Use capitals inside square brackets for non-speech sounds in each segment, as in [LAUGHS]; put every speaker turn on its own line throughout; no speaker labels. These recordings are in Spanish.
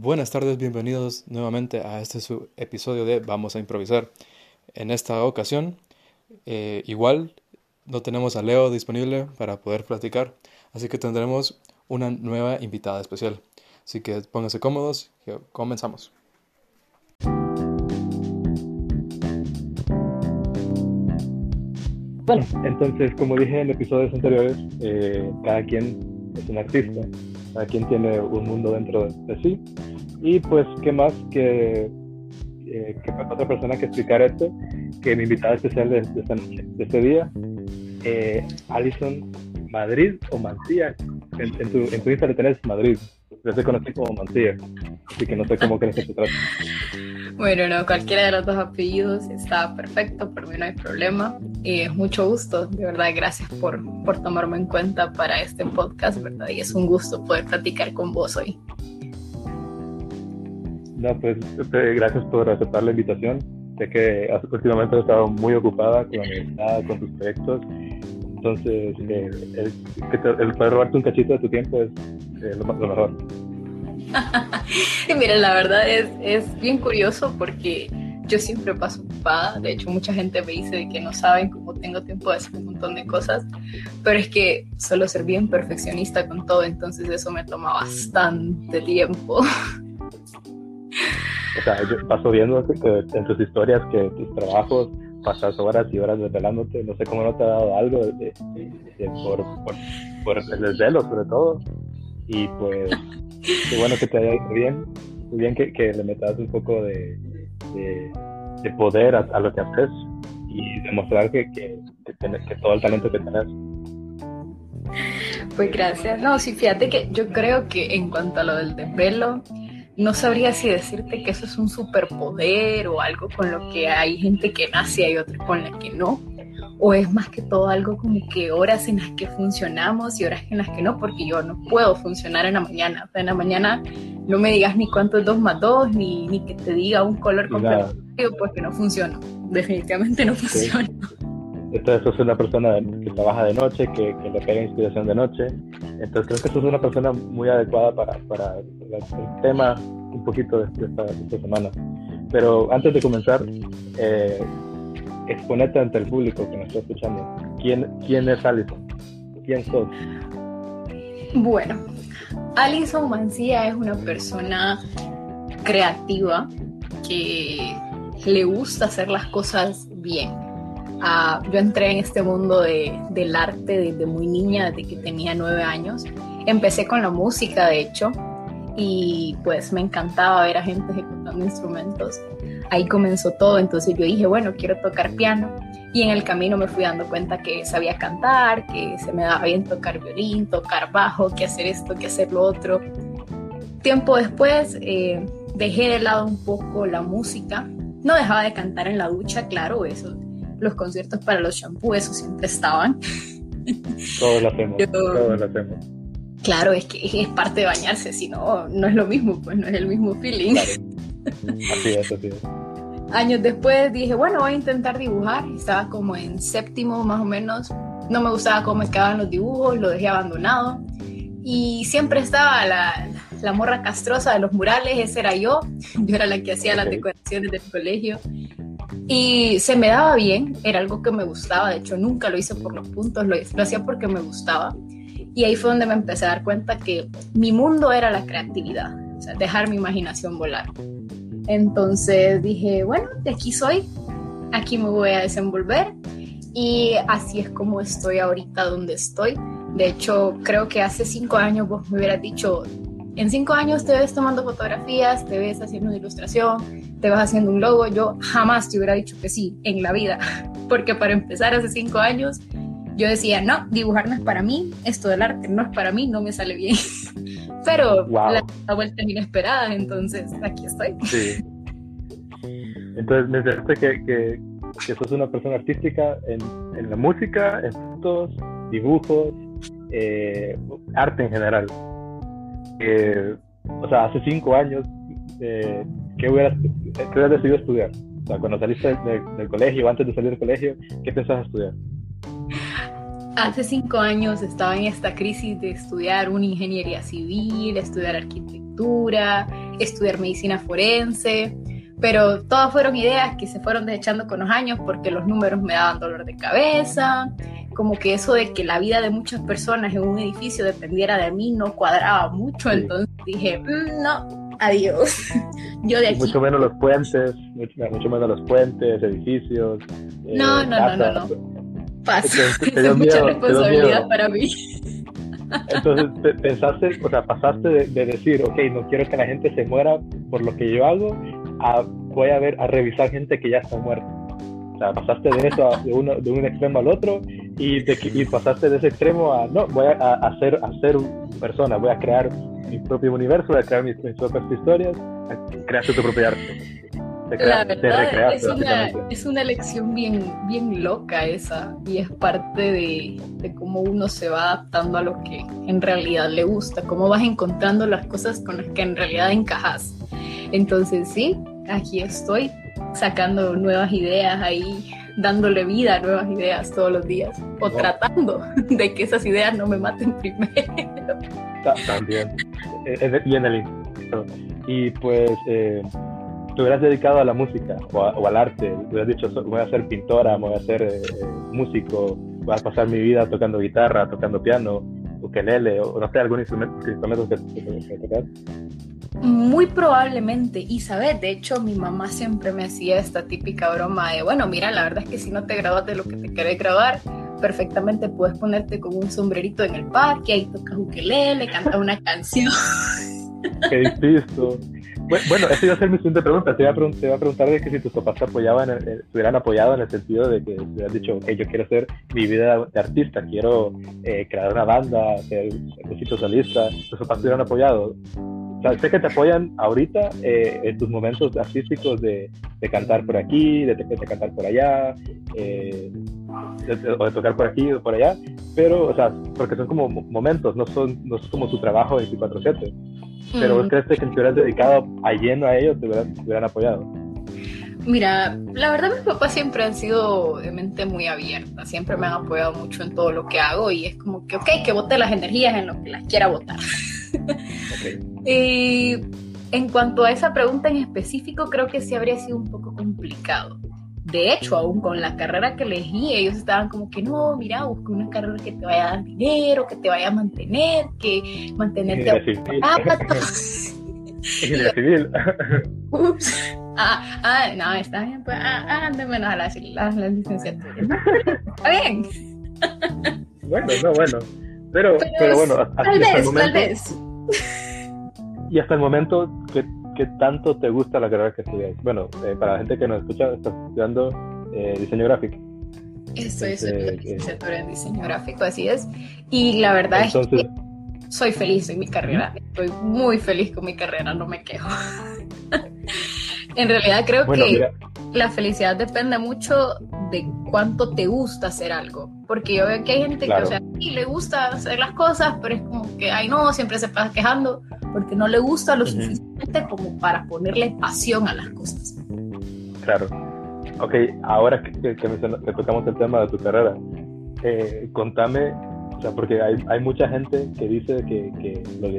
Buenas tardes, bienvenidos nuevamente a este su episodio de Vamos a improvisar. En esta ocasión, eh, igual no tenemos a Leo disponible para poder platicar, así que tendremos una nueva invitada especial. Así que pónganse cómodos y comenzamos.
Bueno, entonces, como dije en episodios anteriores, eh, cada quien es un artista, cada quien tiene un mundo dentro de, sí. Y pues, ¿qué más que, eh, que otra persona que explicar esto? Que mi invitada especial de, de, este día, eh, Alison Madrid o Mancía. En, tu, en tu Instagram tenés Madrid. Yo te conocí como Mancía, así que no sé cómo crees que se trata.
Bueno, no, cualquiera de los dos apellidos está perfecto, por mí no hay problema. Es mucho gusto, de verdad, gracias por, por tomarme en cuenta para este podcast, ¿verdad? Y es un gusto poder platicar con vos hoy.
No, pues eh, gracias por aceptar la invitación. Sé que últimamente has estado muy ocupada con universidad, con tus proyectos. Entonces, eh, el, el, poder robarte un cachito de tu tiempo es eh, lo, lo mejor. [LAUGHS]
miren, la verdad es, es bien curioso porque yo siempre paso ocupada. De hecho, mucha gente me dice que no saben cómo tengo tiempo de hacer un montón de cosas. Pero es que suelo ser bien perfeccionista con todo, entonces eso me toma bastante tiempo. [LAUGHS]
O sea, yo paso viendo que en tus historias que tus trabajos pasas horas y horas desvelándote. No sé cómo no te ha dado algo de, por, por, por el desvelo, sobre todo. Y pues Qué bueno que te haya ido bien. Muy bien que, que le metas un poco de, de, poder a, lo que haces y demostrar que, que, que, todo el talento que tienes.
Pues gracias. No, sí, fíjate que yo creo que en cuanto a lo del desvelo, no sabría si decirte que eso es un superpoder o algo con lo que hay gente que nace y hay otra con la que no o es más que todo algo como que horas en las que funcionamos y horas en las que no, porque yo no puedo funcionar en la mañana. O sea, en la mañana no me digas ni cuánto es 2 más 2, ni, ni que te diga un color completo, porque no funciona. Definitivamente no funciona.
Entonces, sos una persona que trabaja de noche, que, que, le pega inspiración de noche. Entonces, creo que sos una persona muy adecuada para, para el tema un poquito de esta, de esta semana. Pero antes de comenzar, eh, exponete ante el público que nos está escuchando. ¿Quién, quién es Alison? ¿Quién sos?
Bueno, Alison Mancía es una persona creativa que le gusta hacer las cosas bien. Uh, yo entré en este mundo de, del arte desde muy niña, desde que tenía nueve años. Empecé con la música, de hecho, y pues me encantaba ver a gente ejecutando instrumentos ahí comenzó todo, entonces yo dije, bueno, quiero tocar piano y en el camino me fui dando cuenta que sabía cantar, que se me daba bien tocar violín, tocar bajo, que hacer esto, que hacer lo otro. Tiempo después eh, dejé de lado un poco la música, no dejaba de cantar en la ducha, claro, eso, los conciertos para los shampoos, eso siempre estaban.
Todos lo hacemos, todos lo hacemos.
Claro, es que es parte de bañarse, si no, no es lo mismo, pues no es el mismo feeling.
Así es, así es.
Años después dije, bueno, voy a intentar dibujar. Estaba como en séptimo más o menos. No me gustaba cómo me quedaban los dibujos, lo dejé abandonado. Y siempre estaba la, la morra castrosa de los murales, esa era yo. Yo era la que hacía las decoraciones del colegio. Y se me daba bien, era algo que me gustaba. De hecho, nunca lo hice por los puntos, lo, lo hacía porque me gustaba. Y ahí fue donde me empecé a dar cuenta que mi mundo era la creatividad, o sea, dejar mi imaginación volar. Entonces dije, bueno, de aquí soy, aquí me voy a desenvolver y así es como estoy ahorita donde estoy. De hecho, creo que hace cinco años vos me hubieras dicho, en cinco años te ves tomando fotografías, te ves haciendo una ilustración, te vas haciendo un logo. Yo jamás te hubiera dicho que sí en la vida, [LAUGHS] porque para empezar hace cinco años yo decía, no, dibujar no es para mí, esto del arte no es para mí, no me sale bien. [LAUGHS] pero la, vuelta es inesperada, entonces aquí estoy. [LAUGHS] Sí.
Entonces me dijiste que, que, que, sos una persona artística en, en la música, en fotos, dibujos, eh, arte en general. Eh, o sea, hace cinco años, eh, ¿qué, hubieras, ¿qué hubieras decidido estudiar? O sea, cuando saliste del colegio, antes de salir del colegio, ¿qué pensabas estudiar?
hace cinco años estaba en esta crisis de estudiar una ingeniería civil, estudiar arquitectura, estudiar medicina forense, pero todas fueron ideas que se fueron desechando con los años porque los números me daban dolor de cabeza, como que eso de que la vida de muchas personas en un edificio dependiera de mí no cuadraba mucho, entonces dije, mm, no, adiós. [LAUGHS] Yo de aquí.
Mucho menos los puentes, mucho, menos los puentes, edificios.
No, no, no, no, no, Pasa, es [LAUGHS] mucha responsabilidad para mí.
Entonces pensaste, o sea, pasaste de, decir, ok, no quiero que la gente se muera por lo que yo hago, a voy a ver, a revisar gente que ya está muerta. O sea, pasaste de eso, de, uno, de un extremo al otro, y, y pasaste de ese extremo a, no, voy a, hacer, a ser persona, voy a crear mi propio universo, voy a crear mis, propias historias, crear tu propio arte
es, una, es una lección bien, bien loca esa y es parte de, de, cómo uno se va adaptando a lo que en realidad le gusta, cómo vas encontrando las cosas con las que en realidad encajas. Entonces sí, aquí estoy sacando nuevas ideas ahí, dándole vida a nuevas ideas todos los días o tratando [LAUGHS] de que esas ideas no me maten primero.
También, y en el y pues eh, te hubieras dedicado a la música o, al arte, hubieras dicho, voy a ser pintora, voy a ser eh, músico, voy a pasar mi vida tocando guitarra, tocando piano, ukelele, o no sé, algún instrumento, instrumento que, que, tocar?
Muy probablemente, y sabes, de hecho mi mamá siempre me hacía esta típica broma de, bueno, mira, la verdad es que si no te grabas de lo que te querés grabar, perfectamente puedes ponerte con un sombrerito en el parque, ahí tocas ukelele, cantas una canción.
Qué difícil. Bueno, esa iba a ser mi siguiente pregunta. Te iba a, preguntar de que si tus papás te apoyaban, te hubieran apoyado en el sentido de que te hubieran dicho, ok, yo quiero hacer mi vida de artista, quiero eh, crear una banda, ser éxito solista. ¿Tus papás te hubieran apoyado? O sea, sé que te apoyan ahorita eh, en tus momentos artísticos de, de, cantar por aquí, de, de cantar por allá, eh, o de tocar por aquí o por allá, pero, o sea, porque son como momentos, no son, no es como tu trabajo 24-7. Pero vos crees que si te hubieras dedicado a lleno a ellos, te hubieran, apoyado.
Mira, la verdad mis papás siempre han sido de mente muy abierta, siempre me han apoyado mucho en todo lo que hago y es como que, ok, que vote las energías en lo que las quiera votar. Y en cuanto a esa pregunta en específico, creo que sí habría sido un poco complicado. De hecho, aún con la carrera que elegí, ellos estaban como que no, mira, busca una carrera que te vaya a dar dinero, que te vaya a mantener, que mantenerte a
Ingeniería civil. [LAUGHS] [LAUGHS]
Ups. Ah, ah, no, está bien, pues, ah, ah, de menos a la, la, la licenciatura. [LAUGHS] Está bien.
Bueno, no, bueno. Pero, pero, bueno,
hasta, tal vez, momento, tal vez.
Y hasta el momento, que ¿qué tanto te gusta la carrera que estudias? Bueno, eh, para la gente que nos escucha, estás estudiando eh, diseño gráfico.
Estoy estudiando licenciatura en diseño gráfico, así es. Y la verdad es que soy feliz en mi carrera. Estoy muy feliz con mi carrera, no me quejo. [LAUGHS] en realidad creo que la felicidad depende mucho de cuánto te gusta hacer algo. Porque yo veo que hay gente que, o sea, sí le gusta hacer las cosas, pero es como que, ay, no, siempre se pasa quejando porque no le gusta lo suficiente como para ponerle pasión a las cosas.
Claro. Ok, ahora que, que, tocamos el tema de tu carrera, eh, contame, o sea, porque hay, hay mucha gente que dice que, que los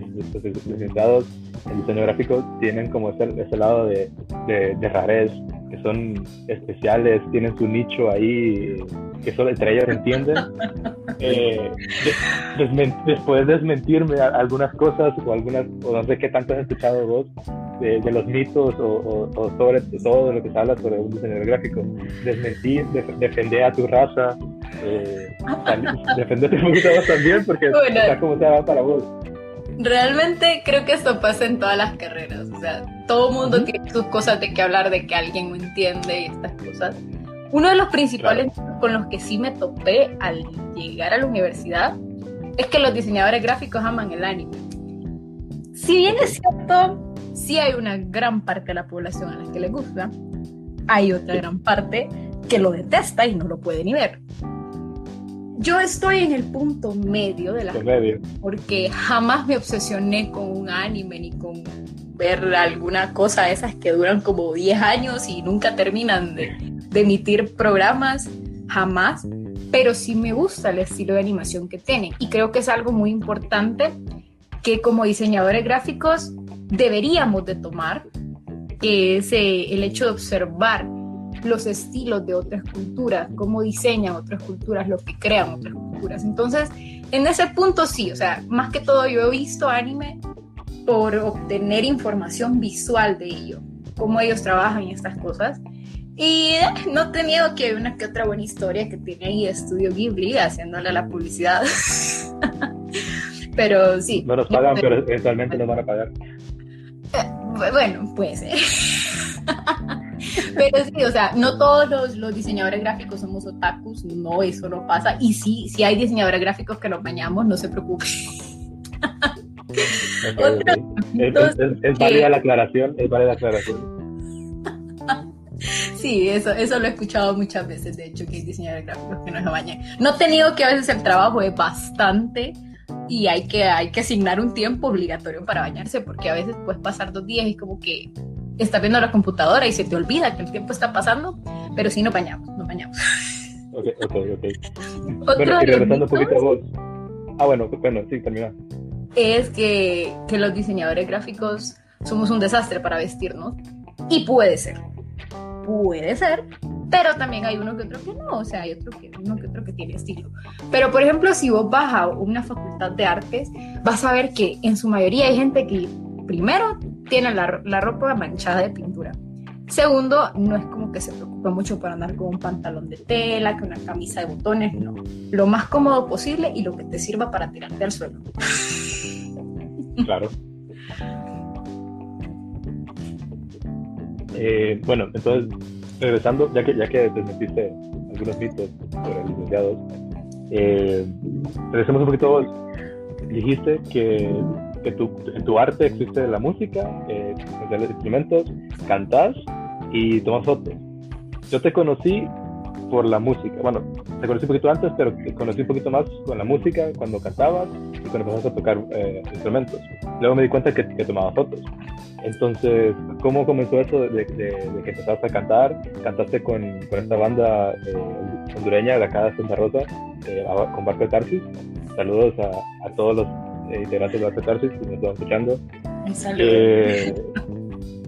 licenciados en diseño gráfico tienen como ese, ese lado de, de, de rarez, que son especiales, tienen su nicho ahí que solo entre ellos entienden. [LAUGHS] Eh, después desmentirme algunas cosas o algunas, o no sé qué tanto has escuchado vos de, los mitos o, sobre todo lo que se habla sobre un diseñador gráfico. Desmentir, defender a tu raza, eh, defenderte un poquito también porque [LAUGHS] está como se va para vos.
Realmente creo que esto pasa en todas las carreras. O sea, todo mundo tiene sus cosas de que hablar, de que alguien no entiende y estas cosas. Uno de los principales con los que sí me topé al llegar a la universidad es que los diseñadores gráficos aman el anime. Si bien es cierto, sí hay una gran parte de la población a la que le gusta, hay otra gran parte que lo detesta y no lo puede ni ver. Yo estoy en el punto medio de la
medio.
porque jamás me obsesioné con un anime ni con ver alguna cosa de esas que duran como 10 años y nunca terminan de, de emitir programas, jamás. pero sí me gusta el estilo de animación que tienen y creo que es algo muy importante que como diseñadores gráficos deberíamos de tomar, que es eh, el hecho de observar los estilos de otras culturas, cómo diseñan otras culturas, lo que crean otras culturas. Entonces, en ese punto sí, o sea, más que todo yo he visto anime por obtener información visual de ello, cómo ellos trabajan y estas cosas. Y eh, no te niego que hay una que otra buena historia que tiene ahí Estudio Ghibli haciéndole la publicidad. [LAUGHS] pero sí.
No nos pagan, pero eventualmente nos van a pagar.
Eh, bueno, pues. [LAUGHS] [LAUGHS] Pero sí, o sea, no todos los, los, diseñadores gráficos somos otakus, no, eso no pasa. Y sí, sí hay diseñadores gráficos que nos bañamos, no se preocupen. [LAUGHS]
Es, válida la aclaración, es válida la aclaración. [LAUGHS]
Sí, eso, eso lo he escuchado muchas veces, de hecho, que hay diseñadores gráficos que no se bañan. No te digo que a veces el trabajo es bastante y hay que, hay que asignar un tiempo obligatorio para bañarse, porque a veces puedes pasar dos días y como que estás viendo la computadora y se te olvida que el tiempo está pasando, pero sí nos bañamos, nos bañamos.
Ok, ok, ok. bueno, y regresando un poquito a vos. Ah, bueno, bueno, sí, termina.
Es que, que los diseñadores gráficos somos un desastre para vestirnos. Y puede ser. Puede ser, pero también hay uno que otro que no, o sea, hay otro que, uno que otro que tiene estilo. Pero, por ejemplo, si vos vas a una facultad de artes, vas a ver que en su mayoría hay gente que primero tiene la, ropa manchada de pintura. Segundo, no es como que se preocupa mucho por andar con un pantalón de tela, con una camisa de botones, no. Lo más cómodo posible y lo que te sirva para tirarte al suelo.
Claro. Eh, bueno, entonces, regresando, ya que, ya que desmentiste algunos mitos sobre licenciados, eh, regresemos un poquito. Dijiste que que tu, en tu arte existe la música, eh, los instrumentos, cantas y tomas fotos. Yo te conocí por la música. Bueno, te conocí un poquito antes, pero te conocí un poquito más con la música cuando cantabas y cuando empezaste a tocar eh, instrumentos. Luego me di cuenta que, que tomabas fotos. Entonces, ¿cómo comenzó eso de, de, que empezaste a cantar? Cantaste con, con esta banda eh, hondureña de acá de Santa Rosa, eh, con Barco de Tarsis. Saludos a, a todos los integrantes de la Catarsis, que nos están escuchando. Eh,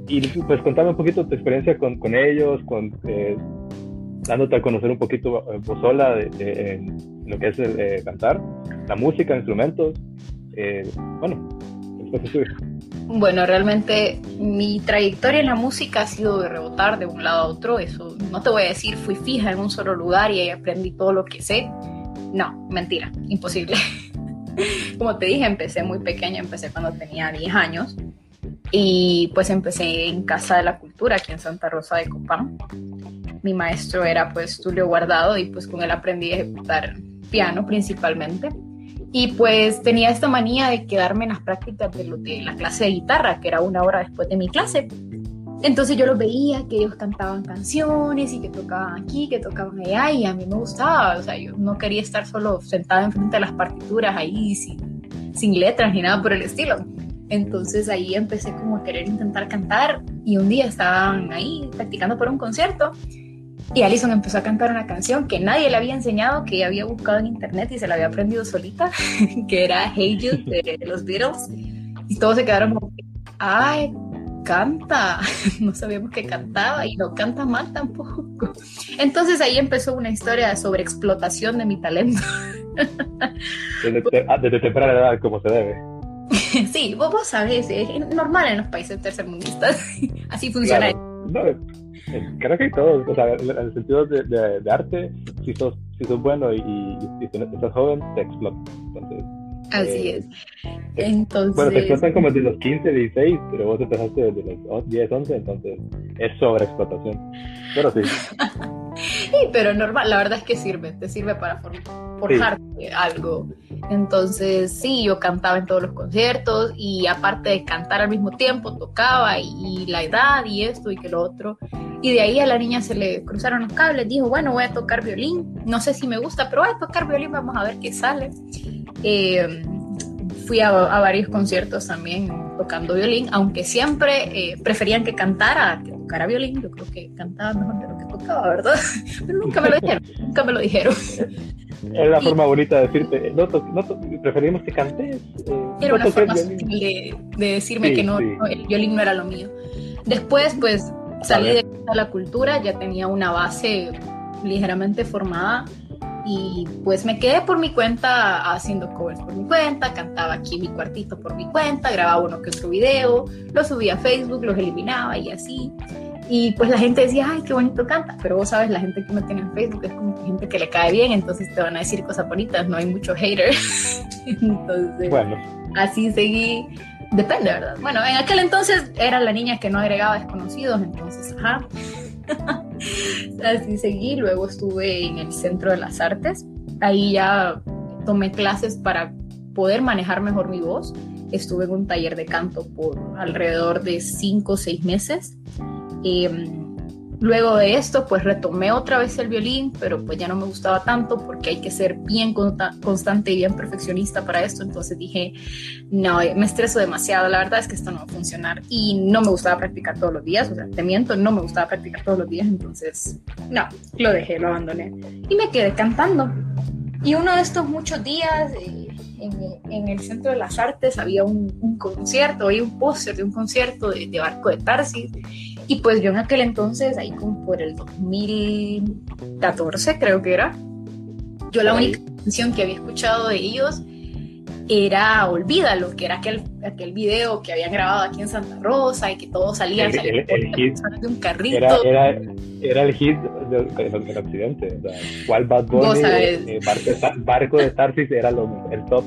y pues contame un poquito tu experiencia con, con ellos, con, eh, dándote a conocer un poquito vos sola de, lo que es cantar, la música, instrumentos. bueno, después
bueno, realmente mi trayectoria en la música ha sido de rebotar de un lado a otro. Eso no te voy a decir, fui fija en un solo lugar y ahí aprendí todo lo que sé. No, mentira, imposible. [LAUGHS] [LAUGHS] Como te dije, empecé muy pequeña, empecé cuando tenía 10 años y pues empecé en Casa de la Cultura, aquí en Santa Rosa de Copán. Mi maestro era pues Tulio Guardado y pues con él aprendí a ejecutar piano principalmente. Y pues tenía esta manía de quedarme en las prácticas de, lo de la clase de guitarra, que era una hora después de mi clase. Entonces yo los veía que ellos cantaban canciones y que tocaban aquí, que tocaban allá y a mí me gustaba, o sea, yo no quería estar solo sentada enfrente de las partituras ahí sin, sin letras ni nada por el estilo. Entonces ahí empecé como a querer intentar cantar y un día estaban ahí practicando por un concierto y Alison empezó a cantar una canción que nadie le había enseñado, que había buscado en internet y se la había aprendido solita, [LAUGHS] que era Hey Jude de, de los Beatles. Y todos se quedaron como, ay, canta, [LAUGHS] no sabíamos que cantaba y no canta mal tampoco. Entonces ahí empezó una historia de sobreexplotación de mi talento. [LAUGHS]
Desde, ah, temprana edad, como se debe. [LAUGHS]
Sí, vos, vos sabés, es normal en los países tercermundistas, así funciona.
Eh, creo que todos, o sea, en el sentido de, de, arte, si sos, si sos bueno y, y, y, estás joven, te explota. Entonces,
Así es. Entonces...
Bueno, te explotan como desde los 15, 16, pero vos empezaste desde los 10, 11, entonces es sobreexplotación. Pero sí. [LAUGHS]
sí, pero normal, la verdad es que sirve, te sirve para forjarte algo. Entonces, sí, yo cantaba en todos los conciertos y aparte de cantar al mismo tiempo, tocaba y, la edad y esto y que lo otro. Y de ahí a la niña se le cruzaron los cables, dijo, bueno, voy a tocar violín, no sé si me gusta, pero voy a tocar violín, vamos a ver qué sale. Eh, fui a, varios conciertos también tocando violín, aunque siempre eh, preferían que cantara que tocara violín, yo creo que cantaba mejor de lo que tocaba, ¿verdad? [LAUGHS] Pero nunca me lo dijeron, nunca me lo dijeron.
Es la forma bonita de decirte, no, preferimos que cantes.
Eh, era una forma de, de, decirme que no, el violín no era lo mío. Después, pues, salí de la cultura, ya tenía una base ligeramente formada y pues me quedé por mi cuenta haciendo covers por mi cuenta, cantaba aquí en mi cuartito por mi cuenta, grababa uno que otro video, lo subía a Facebook, los eliminaba y así. Y pues la gente decía, ay, qué bonito canta, pero vos sabes, la gente que me tiene en Facebook es como gente que le cae bien, entonces te van a decir cosas bonitas, no hay mucho hater. [LAUGHS] entonces, bueno. así seguí. Depende, ¿verdad? Bueno, en aquel entonces era la niña que no agregaba desconocidos, entonces, ajá. [LAUGHS] [LAUGHS] Así seguí, luego estuve en el Centro de las Artes. Ahí ya tomé clases para poder manejar mejor mi voz. Estuve en un taller de canto por alrededor de 5 o 6 meses. Eh, Luego de esto, pues retomé otra vez el violín, pero pues ya no me gustaba tanto porque hay que ser bien constante y bien perfeccionista para esto. Entonces dije, no, me estreso demasiado, la verdad es que esto no va a funcionar. Y no me gustaba practicar todos los días, o sea, te miento, no me gustaba practicar todos los días, entonces, no, lo dejé, lo abandoné. Y me quedé cantando. Y uno de estos muchos días... Eh, en, el Centro de las Artes había un, concierto, había un póster de un concierto de, de Barco de Tarsis y pues yo en aquel entonces, ahí como por el 2014 creo que era, yo la única canción que había escuchado de ellos era Olvídalo, que era aquel, aquel video que habían grabado aquí en Santa Rosa y que todos salían,
el,
hit,
de un carrito. Era, era, el hit del de, occidente. O sea, ¿Cuál Bad Bunny? Eh, Barco, de Tarsis era el top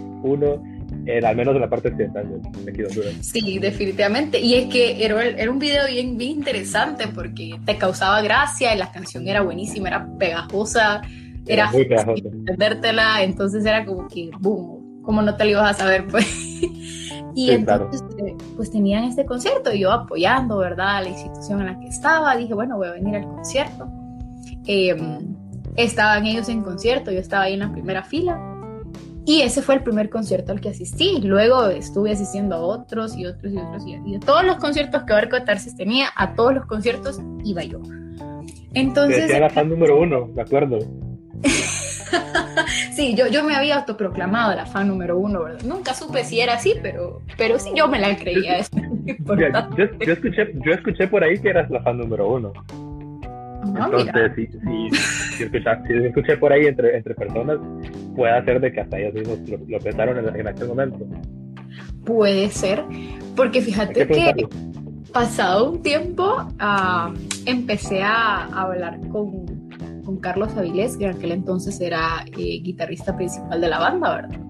uno al menos en la parte occidental de aquí
Sí, definitivamente. Y es que era, era un video bien, bien interesante porque te causaba gracia y la canción era buenísima, era pegajosa, era, muy pegajosa. entendértela, entonces era como que, boom, como no te lo ibas a saber, pues. [LAUGHS] y entonces, eh, pues tenían este concierto y yo apoyando, ¿verdad?, la institución en la que estaba, dije, bueno, voy a venir al concierto. Em, estaban ellos en concierto, yo estaba ahí en la primera fila y ese fue el primer concierto al que asistí. Luego estuve asistiendo a otros y otros y otros. Y, a todos los conciertos que Barco Tarsis tenía, a todos los conciertos iba yo. Entonces.
Era fan número uno, de acuerdo. [LAUGHS]
sí, yo, yo me había autoproclamado la fan número uno, ¿verdad? Nunca supe si era así, pero, pero sí yo me la creía.
yo, yo, escuché, yo escuché por ahí que eras la fan número uno. Ah, Entonces, sí, sí, si, escuché, por ahí entre, entre personas, puede ser de que hasta ellos mismos lo, pensaron en, aquel momento.
Puede ser, porque fíjate que pasado un tiempo uh, empecé a, hablar con, con, Carlos Avilés, que en aquel entonces era eh, guitarrista principal de la banda, ¿verdad?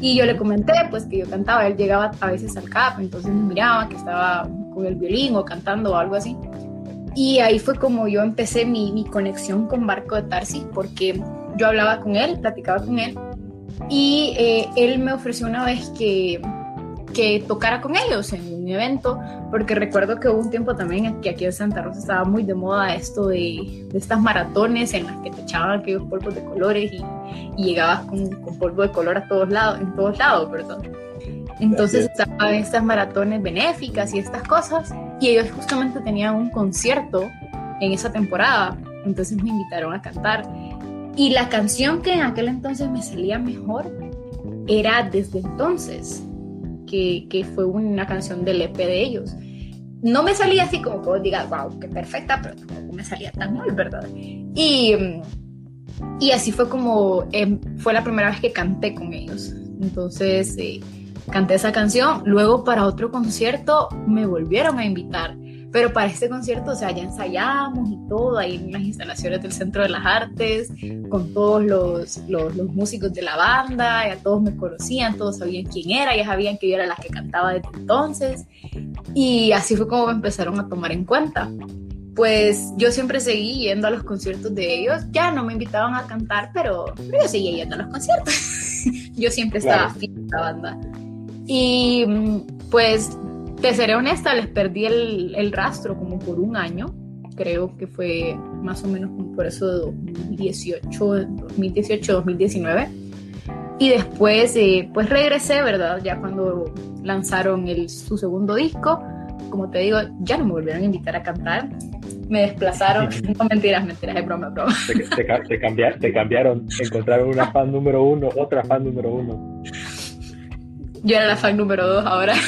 Y yo le comenté pues que yo cantaba, él llegaba a veces al CAP, entonces me miraba que estaba con el violín o cantando o algo así. Y ahí fue como yo empecé mi, mi conexión con Marco de Tarsis, porque yo hablaba con él, platicaba con él, y eh, él me ofreció una vez que, que tocara con ellos en un evento, porque recuerdo que hubo un tiempo también que aquí en Santa Rosa estaba muy de moda esto de, de estas maratones en las que te echaban aquellos polvos de colores y, y llegabas con, con, polvo de color a todos lados, en todos lados, perdón. Entonces estaban estas maratones benéficas y estas cosas, y ellos justamente tenían un concierto en esa temporada, entonces me invitaron a cantar. Y la canción que en aquel entonces me salía mejor era Desde entonces, que, que fue una canción del EP de ellos. No me salía así como que vos digas, wow, qué perfecta, pero tampoco me salía tan mal, ¿verdad? Y, y así fue como em, fue la primera vez que canté con ellos. Entonces, eh, canté esa canción. Luego para otro concierto me volvieron a invitar. Pero para este concierto, o sea, ya ensayamos y todo, ahí en las instalaciones del Centro de las Artes, con todos los, los, músicos de la banda, ya todos me conocían, todos sabían quién era, ya sabían que yo era la que cantaba desde entonces. Y así fue como me empezaron a tomar en cuenta. Pues yo siempre seguí yendo a los conciertos de ellos, ya no me invitaban a cantar, pero, yo seguía yendo a los conciertos. [LAUGHS] yo siempre estaba claro. a la banda. Y pues, te seré honesta, les perdí el, rastro como por un año. Creo que fue más o menos por eso de 2018, 2018, 2019. Y después, eh, pues regresé, ¿verdad? Ya cuando lanzaron el, su segundo disco, como te digo, ya no me volvieron a invitar a cantar. Me desplazaron, [LAUGHS] no mentiras, mentiras, es broma, broma.
Te, te, te cambiaron, encontraron una [LAUGHS] fan número uno, otra fan número uno.
Yo era la fan número dos ahora. [LAUGHS]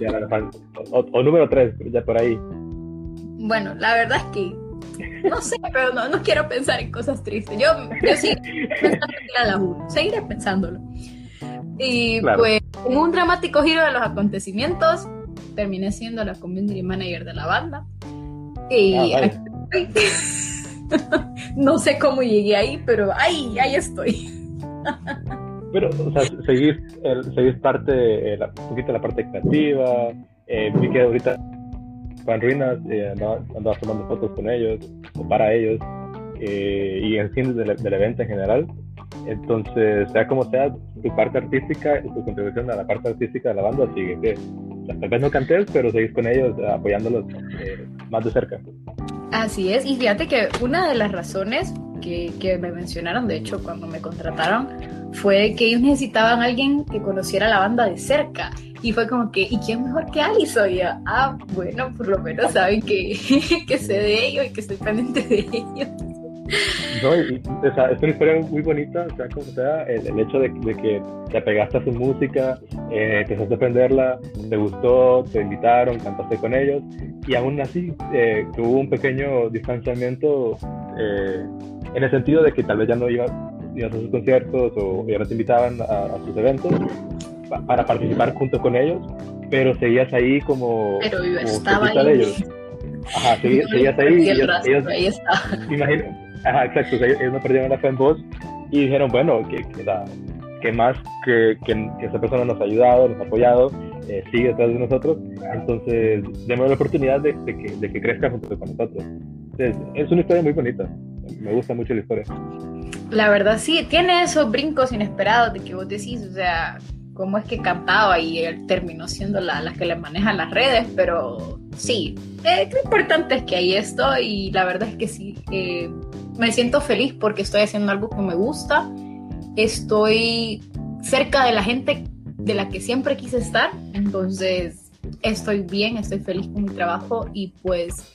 Ya era la fan, o, número tres, ya por ahí.
Bueno, la verdad es que no sé, pero no, no quiero pensar en cosas tristes. Yo, yo sí pensando a la uno, seguiré pensándolo. Y pues, en un dramático giro de los acontecimientos, terminé siendo la community manager de la banda. Y ah, [LAUGHS] no sé cómo llegué ahí, pero ahí, ahí estoy. [LAUGHS]
pero, o sea, seguís, seguís parte, eh, un poquito la parte creativa, eh, vi que ahorita Juan Ruinas eh, andaba, tomando fotos con ellos, o para ellos, eh, y en fin del, del evento en general. Entonces, sea como sea, tu parte artística, tu contribución a la parte artística de la banda sigue que tal vez no cantes, pero seguís con ellos apoyándolos eh, más de cerca.
Así es, y fíjate que una de las razones que, que, me mencionaron, de hecho, cuando me contrataron, fue que ellos necesitaban a alguien que conociera la banda de cerca. Y fue como que, ¿y quién mejor que Alice? Y ah, bueno, por lo menos saben que, [LAUGHS] que sé de ellos y que estoy pendiente de ellos.
No, y, o sea, es una historia muy bonita, o sea, como sea, el, hecho de, que te apegaste a su música, eh, empezaste a aprenderla, te gustó, te invitaron, cantaste con ellos, y aún así eh, hubo un pequeño distanciamiento eh, en el sentido de que tal vez ya no ibas, a sus conciertos o ya no te invitaban a, sus eventos para participar junto con ellos, pero seguías ahí como,
pero estaba ahí. de ellos.
Ajá, seguías, ahí. Y ellos, ellos, ahí está. Ajá, exacto. ellos no perdieron la fe en vos y dijeron, bueno, que, que, más que, que, esa persona nos ha ayudado, nos ha apoyado, eh, sigue detrás de nosotros. Entonces, démosle la oportunidad de, que, de que crezca junto con nosotros. Entonces, es una historia muy bonita. Me gusta mucho la historia.
La verdad, sí, tiene esos brincos inesperados de que vos decís, o sea, cómo es que cantaba y terminó siendo la, la que le maneja las redes, pero sí, eh, lo importante es que ahí estoy y la verdad es que sí, eh, me siento feliz porque estoy haciendo algo que me gusta, estoy cerca de la gente de la que siempre quise estar, entonces estoy bien, estoy feliz con mi trabajo y pues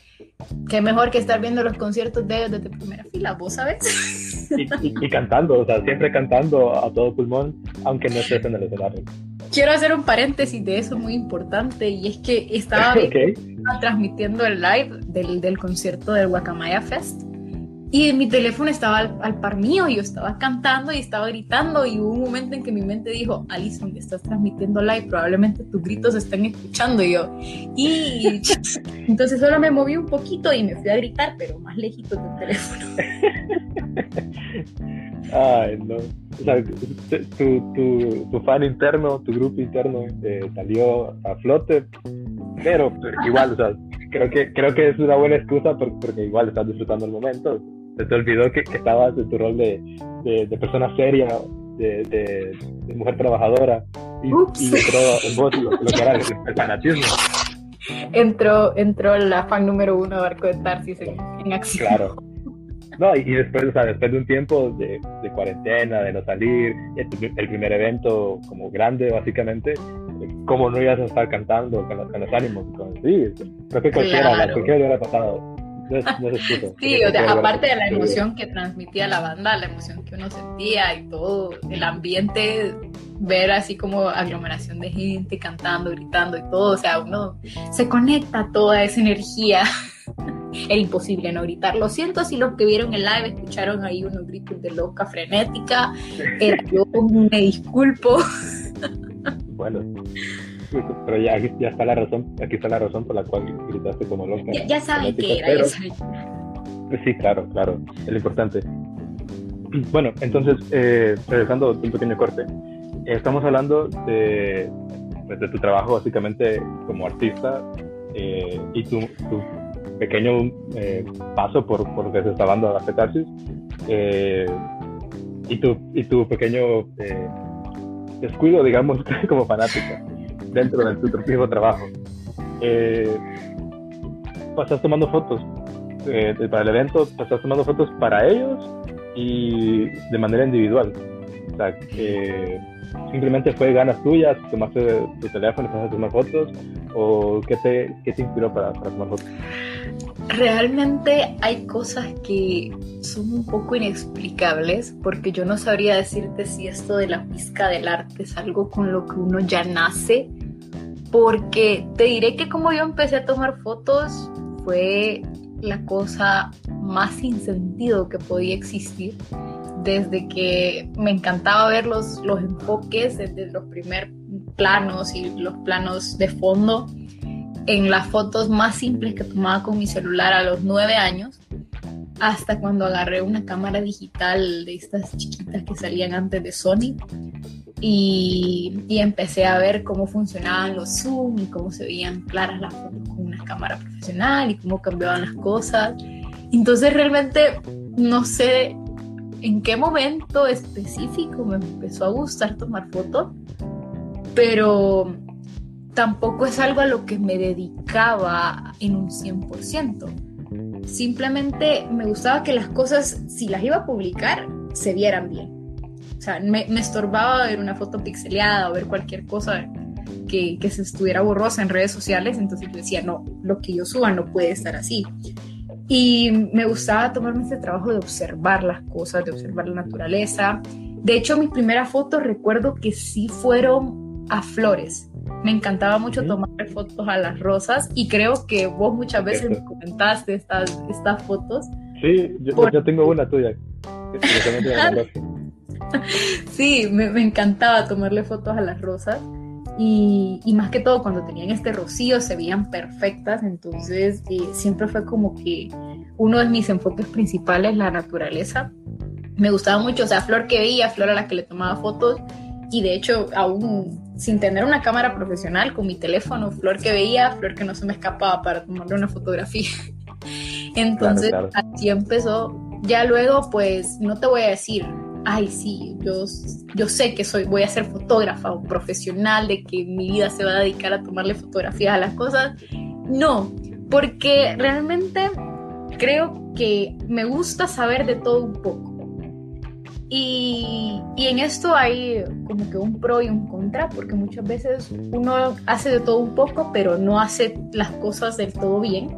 qué mejor que estar viendo los conciertos de ellos desde primera fila, vos sabes.
Y, cantando, o sea, siempre cantando a todo pulmón, aunque no estés en el escenario.
Quiero hacer un paréntesis de eso muy importante y es que estaba [LAUGHS] transmitiendo el live del, del concierto del Guacamaya Fest y mi teléfono estaba al, par mío, y yo estaba cantando y estaba gritando y hubo un momento en que mi mente dijo, Alison, estás transmitiendo live, probablemente tus gritos están escuchando y yo. Y [LAUGHS] entonces solo me moví un poquito y me fui a gritar, pero más lejito del teléfono. [LAUGHS]
Ay, no. O sea, tu, tu, tu fan interno, tu grupo interno eh, salió a flote, pero igual, o sea, creo que, creo que es una buena excusa porque, porque igual estás disfrutando el momento se te olvidó que, estabas en tu rol de, de, persona seria, de, de, mujer trabajadora, y, entró en vos lo, que era el, fanatismo.
Entró, entró la fan número uno de Barco de Tarsis en, acción.
Claro. No, y, después, o sea, después de un tiempo de, de cuarentena, de no salir, el, primer evento como grande, básicamente, ¿cómo no ibas a estar cantando con los, con los ánimos? sí, creo que cualquiera, claro. cualquiera hubiera pasado
sí, o sea, aparte de la emoción que transmitía la banda, la emoción que uno sentía y todo, el ambiente, ver así como aglomeración de gente cantando, gritando y todo, o sea, uno se conecta a toda esa energía. [LAUGHS] Era imposible no gritar. Lo siento si los que vieron el live escucharon ahí unos gritos de loca frenética. yo me disculpo.
Bueno, [LAUGHS] [LAUGHS] pero ya, ya está la razón, aquí está la razón por la cual gritaste como loca.
Ya, ya saben qué era,
pues sí, claro, claro, es lo importante. Bueno, entonces, eh, regresando un pequeño corte, estamos hablando de, pues, de tu trabajo básicamente como artista eh, y tu, tu pequeño eh, paso por, por desde esta banda de Catarsis eh, y, tu, y tu pequeño descuido, digamos, [LAUGHS] como fanática dentro de tu mismo trabajo. Eh, pasas tomando fotos eh, para el evento, pasas tomando fotos para ellos y de manera individual. sea, simplemente fue ganas tuyas, tomaste tu teléfono empezaste a tomar fotos, o qué te, qué te inspiró para, para tomar fotos?
Realmente hay cosas que son un poco inexplicables porque yo no sabría decirte si esto de la pizca del arte es algo con lo que uno ya nace, porque te diré que como yo empecé a tomar fotos fue la cosa más sin sentido que podía existir. Desde que me encantaba ver los, los enfoques desde los primeros planos y los planos de fondo en las fotos más simples que tomaba con mi celular a los nueve años, hasta cuando agarré una cámara digital de estas chiquitas que salían antes de Sony y, empecé a ver cómo funcionaban los zoom y cómo se veían claras las fotos con una cámara profesional y cómo cambiaban las cosas. Entonces realmente no sé en qué momento específico me empezó a gustar tomar fotos, pero tampoco es algo a lo que me dedicaba en un 100%. Simplemente me gustaba que las cosas, si las iba a publicar, se vieran bien. O sea, me, estorbaba ver una foto pixeleada o ver cualquier cosa que, que, se estuviera borrosa en redes sociales, entonces yo decía, no, lo que yo suba no puede estar así. Y me gustaba tomarme este trabajo de observar las cosas, de observar la naturaleza. De hecho, mis primeras fotos recuerdo que sí fueron a flores. Me encantaba mucho tomar fotos a las rosas y creo que vos muchas veces me comentaste estas, estas fotos.
Sí, yo, tengo una tuya. [LAUGHS]
sí, me, me encantaba tomarle fotos a las rosas. Y, y, más que todo cuando tenían este rocío se veían perfectas, entonces eh, siempre fue como que uno de mis enfoques principales, la naturaleza. Me gustaba mucho, o sea, Flor que veía, Flor a la que le tomaba fotos y de hecho aún sin tener una cámara profesional con mi teléfono, Flor que veía, Flor que no se me escapaba para tomarle una fotografía. [LAUGHS] Entonces así empezó. Ya luego pues no te voy a decir ay, sí, yo, yo sé que soy, voy a ser fotógrafa o profesional, de que mi vida se va a dedicar a tomarle fotografías a las cosas. No, porque realmente creo que me gusta saber de todo un poco. Y, y, en esto hay como que un pro y un contra, porque muchas veces uno hace de todo un poco, pero no hace las cosas del todo bien.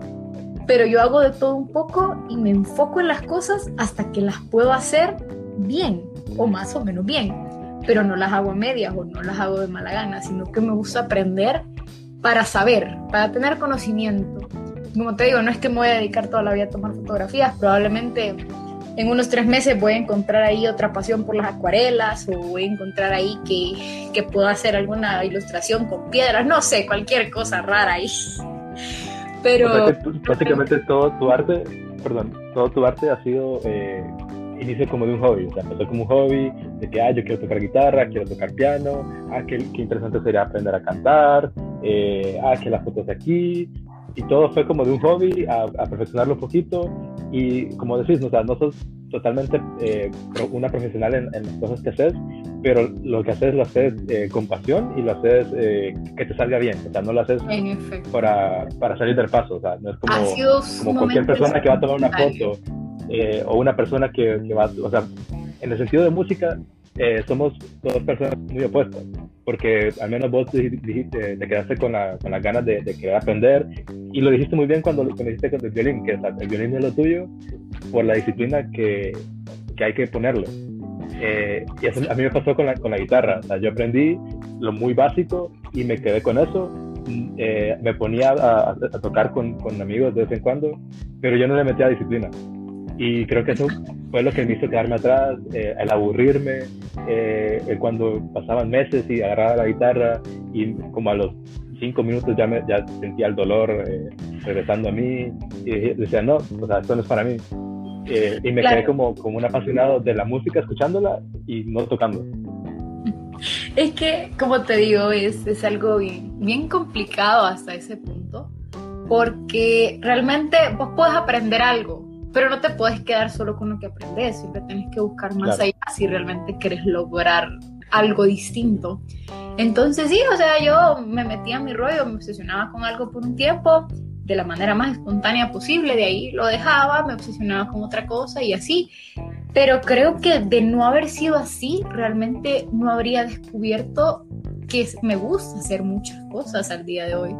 Pero yo hago de todo un poco y me enfoco en las cosas hasta que las puedo hacer bien o más o menos bien, pero no las hago a medias o no las hago de mala gana, sino que me gusta aprender para saber, para tener conocimiento. Como te digo, no es que me voy a dedicar toda la vida a tomar fotografías, probablemente en unos tres meses voy a encontrar ahí otra pasión por las acuarelas o voy a encontrar ahí que, que puedo hacer alguna ilustración con piedras, no sé, cualquier cosa rara ahí. [LAUGHS] Pero...
básicamente todo tu arte, perdón, todo tu arte ha sido eh, inició como de un hobby, o sea, empezó como un hobby de que, ah, yo quiero tocar guitarra, quiero tocar piano, ah, qué, qué interesante sería aprender a cantar, eh, ah, que las fotos de aquí, y todo fue como de un hobby a, perfeccionarlo un poquito, y como decís, o sea, no sos totalmente eh, una profesional en, las cosas que haces, pero lo que haces lo haces eh, con pasión y lo haces que te salga bien, o sea, no lo haces para, para salir del paso, o sea, no es como, como cualquier persona que va a tomar una foto eh, o una persona que, va, o sea, en el sentido de música, eh, somos dos personas muy opuestas, porque al menos vos dijiste, te quedaste con, la, con las ganas de, querer aprender, y lo dijiste muy bien cuando, cuando dijiste con el violín, que el violín es lo tuyo por la disciplina que, que hay que ponerle. Eh, y eso a mí me pasó con la, con la guitarra, o sea, yo aprendí lo muy básico y me quedé con eso, me ponía a, a tocar con, con, amigos de vez en cuando, pero yo no le metía disciplina. Y creo que eso fue lo que me hizo quedarme atrás, eh, el aburrirme, eh, cuando pasaban meses y agarraba la guitarra y como a los cinco minutos ya, me, ya sentía el dolor eh, regresando a mí y decía, no, o sea, esto no es para mí. y me quedé como, como un apasionado de la música escuchándola y no tocando.
Es que, como te digo, es, es algo bien, bien complicado hasta ese punto, porque realmente vos puedes aprender algo, pero no te puedes quedar solo con lo que aprendes, siempre tienes que buscar más allá si realmente quieres lograr algo distinto. Entonces sí, o sea, yo me metía en mi rollo, me obsesionaba con algo por un tiempo, de la manera más espontánea posible, de ahí lo dejaba, me obsesionaba con otra cosa y así. Pero creo que de no haber sido así, realmente no habría descubierto que me gusta hacer muchas cosas al día de hoy.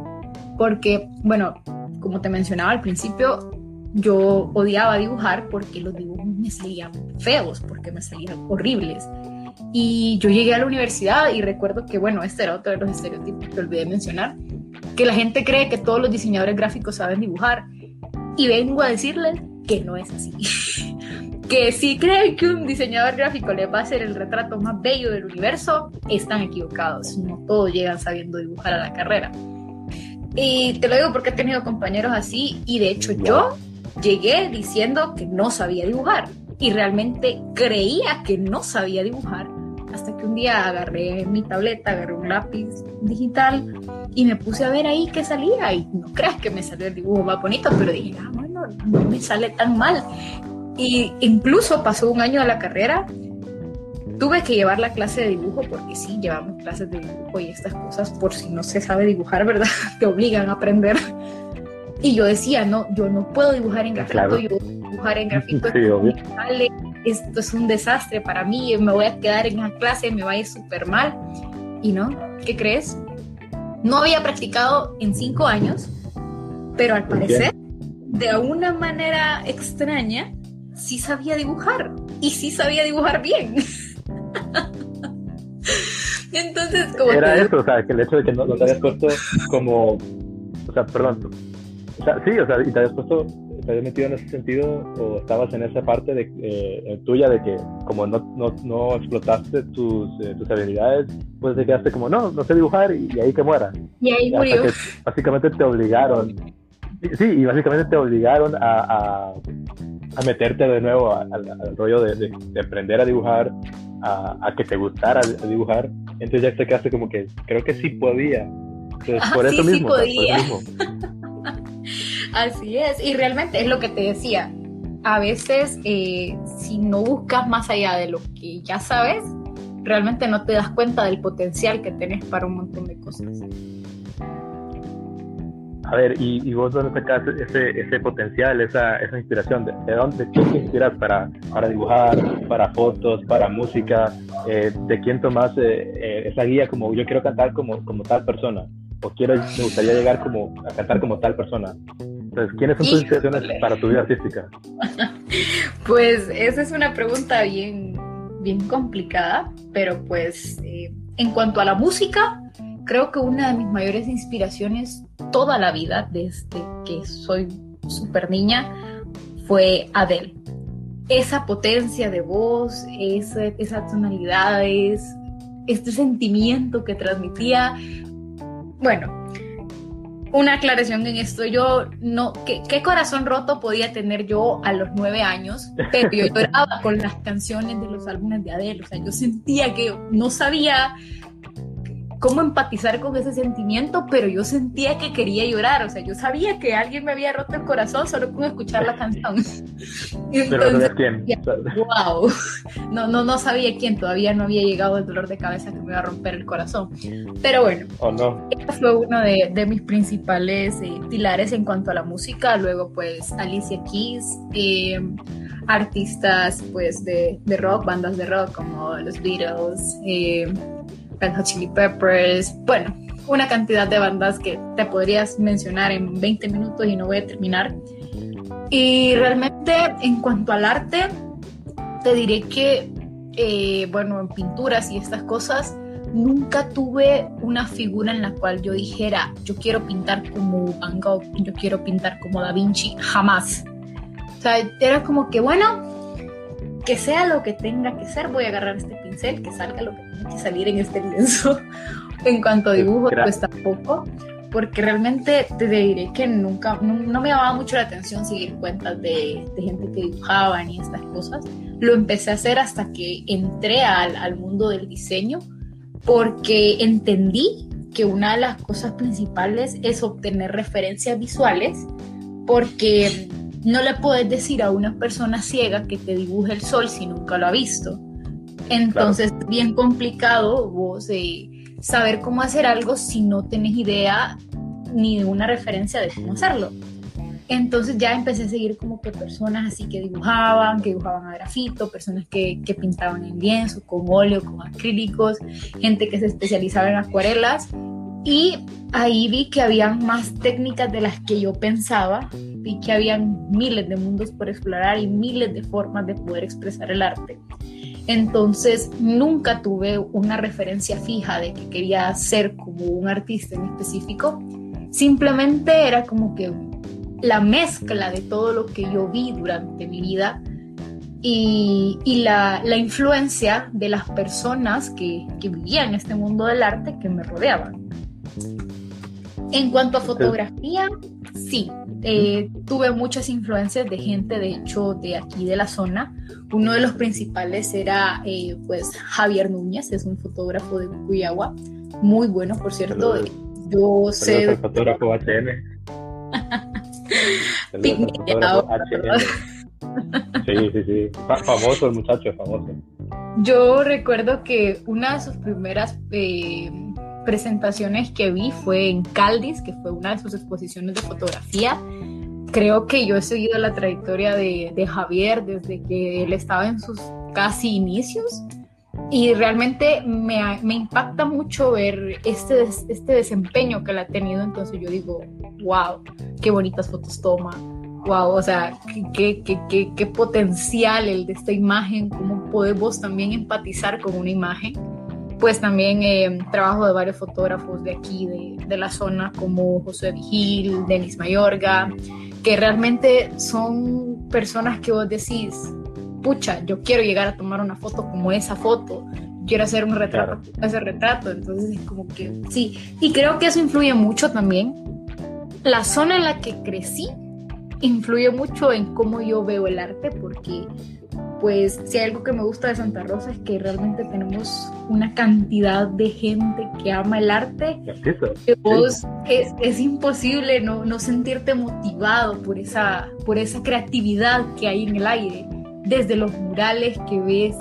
Porque, bueno, como te mencionaba al principio, yo odiaba dibujar porque los dibujos me salían feos, porque me salían horribles. Y yo llegué a la universidad y recuerdo que, bueno, este era otro de los estereotipos que olvidé mencionar, que la gente cree que todos los diseñadores gráficos saben dibujar. Y vengo a decirles que no es así. [LAUGHS] que si creen que un diseñador gráfico les va a hacer el retrato más bello del universo, están equivocados. No todos llegan sabiendo dibujar a la carrera. Y te lo digo porque he tenido compañeros así y de hecho yo llegué diciendo que no sabía dibujar y realmente creía que no sabía dibujar hasta que un día agarré mi tableta, agarré un lápiz digital y me puse a ver ahí qué salía y no creas que me salió el dibujo más bonito, pero dije, ah, bueno, no me sale tan mal. Y incluso pasó un año de la carrera, tuve que llevar la clase de dibujo, porque sí, llevamos clases de dibujo y estas cosas, por si no se sabe dibujar, ¿verdad? [LAUGHS] Te obligan a aprender. Y yo decía, no, yo no puedo dibujar en grafito, yo dibujar en [LAUGHS] grafito esto es un desastre para mí, me voy a quedar en la clase, me va a ir súper mal. Y no, ¿qué crees? No había practicado en cinco años, pero al parecer, de una manera extraña, sí sabía dibujar y sí sabía dibujar bien. [LAUGHS] Entonces, como...
Era eso, o sea, que el hecho de que no, te habías puesto como... O sea, perdón. O sea, sí, o sea, y te habías puesto, te habías metido en ese sentido o estabas en esa parte de, eh, tuya de que como no, no, no explotaste tus, eh, tus habilidades, pues te quedaste como, no, no sé dibujar y, ahí que muera.
Y ahí murió.
básicamente te obligaron. Sí, y básicamente te obligaron a a meterte de nuevo al, rollo de, aprender a dibujar, a, que te gustara dibujar. Entonces ya te quedaste como que creo que sí podía. por, eso mismo, [LAUGHS]
Así es, y realmente es lo que te decía. A veces, eh, si no buscas más allá de lo que ya sabes, realmente no te das cuenta del potencial que tienes para un montón de cosas.
A ver, ¿y, vos dónde sacas ese, ese potencial, esa, esa inspiración? ¿De, dónde te inspiras para, para dibujar, para fotos, para música? Eh, ¿De quién tomas eh, eh, esa guía como yo quiero cantar como, como tal persona? ¿O quiero, me gustaría llegar como a cantar como tal persona? Entonces, ¿quiénes son tus inspiraciones para tu vida artística? [LAUGHS]
pues esa es una pregunta bien, bien complicada, pero pues en cuanto a la música, creo que una de mis mayores inspiraciones toda la vida, desde que soy súper niña, fue Adele. Esa potencia de voz, esa, esas tonalidades, este sentimiento que transmitía. Bueno, una aclaración en esto, yo no, ¿qué, ¿qué, corazón roto podía tener yo a los nueve años? Pero yo lloraba con las canciones de los álbumes de Adele, o sea, yo sentía que no sabía cómo empatizar con ese sentimiento, pero yo sentía que quería llorar, o sea, yo sabía que alguien me había roto el corazón solo con escuchar la canción.
pero no quién.
wow, no, no, no sabía quién, todavía no había llegado el dolor de cabeza que me iba a romper el corazón. Pero bueno,
oh, no.
este fue uno de, de mis principales eh, pilares en cuanto a la música, luego pues Alicia Keys. Eh, artistas pues de, de, rock, bandas de rock como los Beatles, eh, Red Chili Peppers, bueno, una cantidad de bandas que te podrías mencionar en 20 minutos y no voy a terminar. Y realmente en cuanto al arte, te diré que, eh, bueno, en pinturas y estas cosas, nunca tuve una figura en la cual yo dijera, yo quiero pintar como Van Gogh, yo quiero pintar como Da Vinci, jamás. O sea, era como que, bueno, que sea lo que tenga que ser, voy a agarrar este pincel, que salga lo que tenga que salir en este lienzo. [LAUGHS] en cuanto a dibujo, pues tampoco, porque realmente te diré que nunca, no, me llamaba mucho la atención seguir cuentas de, gente que dibujaba ni estas cosas. Lo empecé a hacer hasta que entré al, al mundo del diseño, porque entendí que una de las cosas principales es obtener referencias visuales, porque no le puedes decir a una persona ciega que te dibuje el sol si nunca lo ha visto. Entonces es bien complicado vos saber cómo hacer algo si no tenés idea ni de una referencia de cómo hacerlo. Entonces ya empecé a seguir como que personas así que dibujaban, que dibujaban a grafito, personas que, que pintaban en lienzo, con óleo, con acrílicos, gente que se especializaba en acuarelas. Y ahí vi que habían más técnicas de las que yo pensaba, vi que habían miles de mundos por explorar y miles de formas de poder expresar el arte. Entonces nunca tuve una referencia fija de que quería ser como un artista en específico. Simplemente era como que la mezcla de todo lo que yo vi durante mi vida y, la, influencia de las personas que, vivían en este mundo del arte que me rodeaban. En cuanto a fotografía, sí, eh, tuve muchas influencias de gente, de hecho, de aquí de la zona. Uno de los principales era, eh, pues, Javier Núñez, es un fotógrafo de Cuyagua, muy bueno, por cierto. Yo sé...
Fotógrafo HM. [LAUGHS] Sí, sí, sí. Famoso el muchacho, famoso.
Yo recuerdo que una de sus primeras eh, presentaciones que vi fue en Caldis, que fue una de sus exposiciones de fotografía. Creo que yo he seguido la trayectoria de, de Javier desde que él estaba en sus casi inicios y realmente me, me, impacta mucho ver este, este desempeño que él ha tenido. Entonces yo digo, wow, qué bonitas fotos toma. Wow, o sea, qué, qué, qué, qué potencial el de esta imagen, cómo podemos también empatizar con una imagen. Pues también eh, trabajo de varios fotógrafos de aquí, de, de la zona, como José Vigil, Denis Mayorga, que realmente son personas que vos decís, pucha, yo quiero llegar a tomar una foto como esa foto, quiero hacer un retrato como ese retrato, entonces es como que sí, y creo que eso influye mucho también. La zona en la que crecí influye mucho en cómo yo veo el arte, porque pues si hay algo que me gusta de Santa Rosa es que realmente tenemos una cantidad de gente que ama el arte, que vos es, es, imposible no, no sentirte motivado por esa, por esa creatividad que hay en el aire. Desde los murales que ves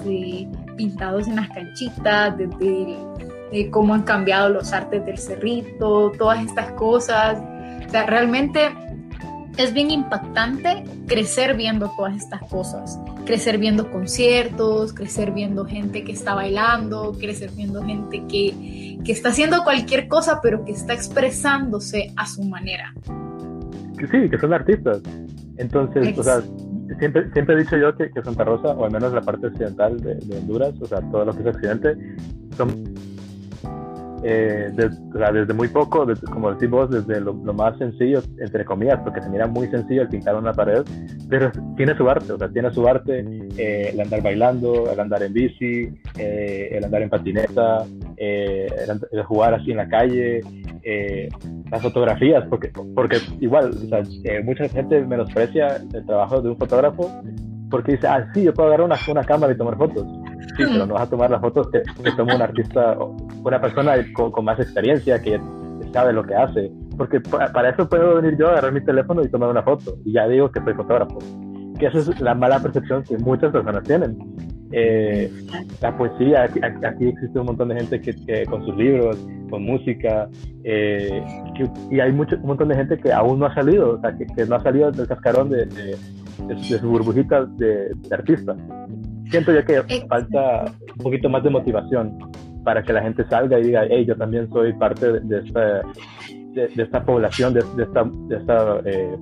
pintados en las canchitas, desde cómo han cambiado los artes del cerrito, todas estas cosas. O sea, realmente es bien impactante crecer viendo todas estas cosas, crecer viendo conciertos, crecer viendo gente que está bailando, crecer viendo gente que, que está haciendo cualquier cosa, pero que está expresándose a su manera.
Sí, que son artistas. Entonces, o sea, siempre, siempre he dicho yo que, que, Santa Rosa, o al menos la parte occidental de, de Honduras, o sea, todo lo que es occidente, son eh, desde muy poco, como decimos, desde lo, más sencillo, entre comillas, porque se mira muy sencillo el pintar una pared, pero tiene su arte, o sea, tiene su arte eh, el andar bailando, el andar en bici, eh, el andar en patineta, el, jugar así en la calle, las fotografías, porque, porque igual, o sea, mucha gente menosprecia el trabajo de un fotógrafo porque dice, ah, sí, yo puedo agarrar una, una cámara y tomar fotos sí, pero no vas a tomar las fotos que, que toma un artista, una persona con, más experiencia que sabe lo que hace. Porque para eso puedo venir yo a agarrar mi teléfono y tomar una foto. Y ya digo que soy fotógrafo. Que esa es la mala percepción que muchas personas tienen. Eh, la poesía, aquí, existe un montón de gente que, con sus libros, con música, eh, y hay mucho, un montón de gente que aún no ha salido, o sea, que, no ha salido del cascarón de, de, de, su burbujita de, de artista siento yo que falta un poquito más de motivación para que la gente salga y diga, hey, yo también soy parte de, esta, de, esta población, de, esta, de esta eh,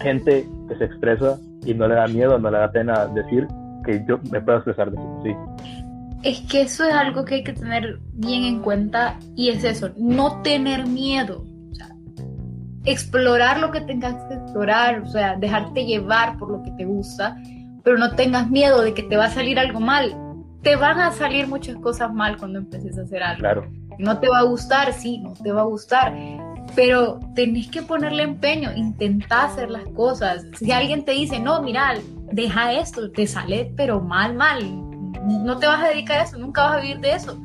gente que se expresa y no le da miedo, no le da pena decir que yo me puedo expresar de sí.
Es que eso es algo que hay que tener bien en cuenta y es eso, no tener miedo. explorar lo que tengas que explorar, o sea, dejarte llevar por lo que te gusta pero no tengas miedo de que te va a salir algo mal. Te van a salir muchas cosas mal cuando empieces a hacer algo.
Claro.
No te va a gustar, sí, no te va a gustar, pero tenés que ponerle empeño, intentar hacer las cosas. Si alguien te dice, no, mira, deja esto, te sale, pero mal, mal. No te vas a dedicar a eso, nunca vas a vivir de eso.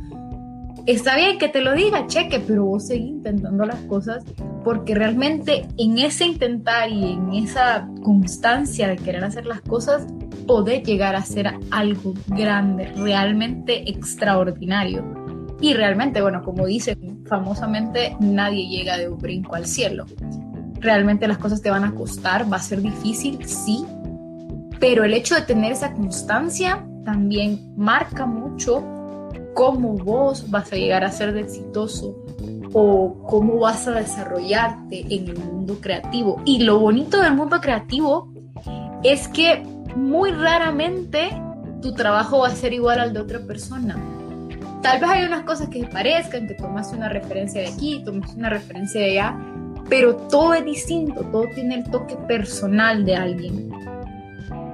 Está bien que te lo diga, cheque, pero vos seguís intentando las cosas porque realmente en ese intentar y en esa constancia de querer hacer las cosas, poder llegar a ser algo grande, realmente extraordinario. Y realmente, bueno, como dicen famosamente, nadie llega de un brinco al cielo. realmente las cosas te van a costar, va a ser difícil, sí, pero el hecho de tener esa constancia también marca mucho cómo vos vas a llegar a ser exitoso o cómo vas a desarrollarte en el mundo creativo. Y lo bonito del mundo creativo es que muy raramente tu trabajo va a ser igual al de otra persona. Tal vez hay unas cosas que se parezcan, que tomas una referencia de aquí, tomas una referencia de allá, pero todo es distinto, todo tiene el toque personal de alguien.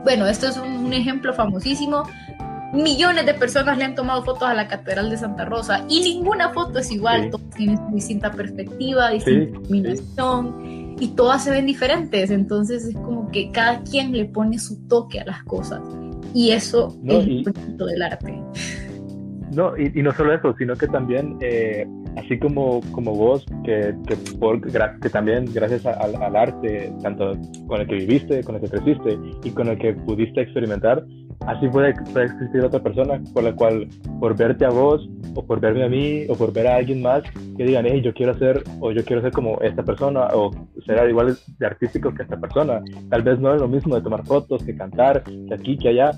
Bueno, esto es un, ejemplo famosísimo. Millones de personas le han tomado fotos a la Catedral de Santa Rosa y ninguna foto es igual, todas tienen distinta perspectiva, distinta iluminación y todas se ven diferentes, entonces es como que cada quien le pone su toque a las cosas y eso es el bonito del arte.
No, y, no solo eso, sino que también, eh, así como, como vos, que, que, por, que también gracias al arte, tanto con el que viviste, con el que creciste y con el que pudiste experimentar, así puede, existir otra persona por la cual, por verte a vos, o por verme a mí, o por ver a alguien más, que digan, hey, yo quiero ser, o yo quiero ser como esta persona, o ser igual de artístico que esta persona. Tal vez no es lo mismo de tomar fotos, que cantar, que aquí, que allá,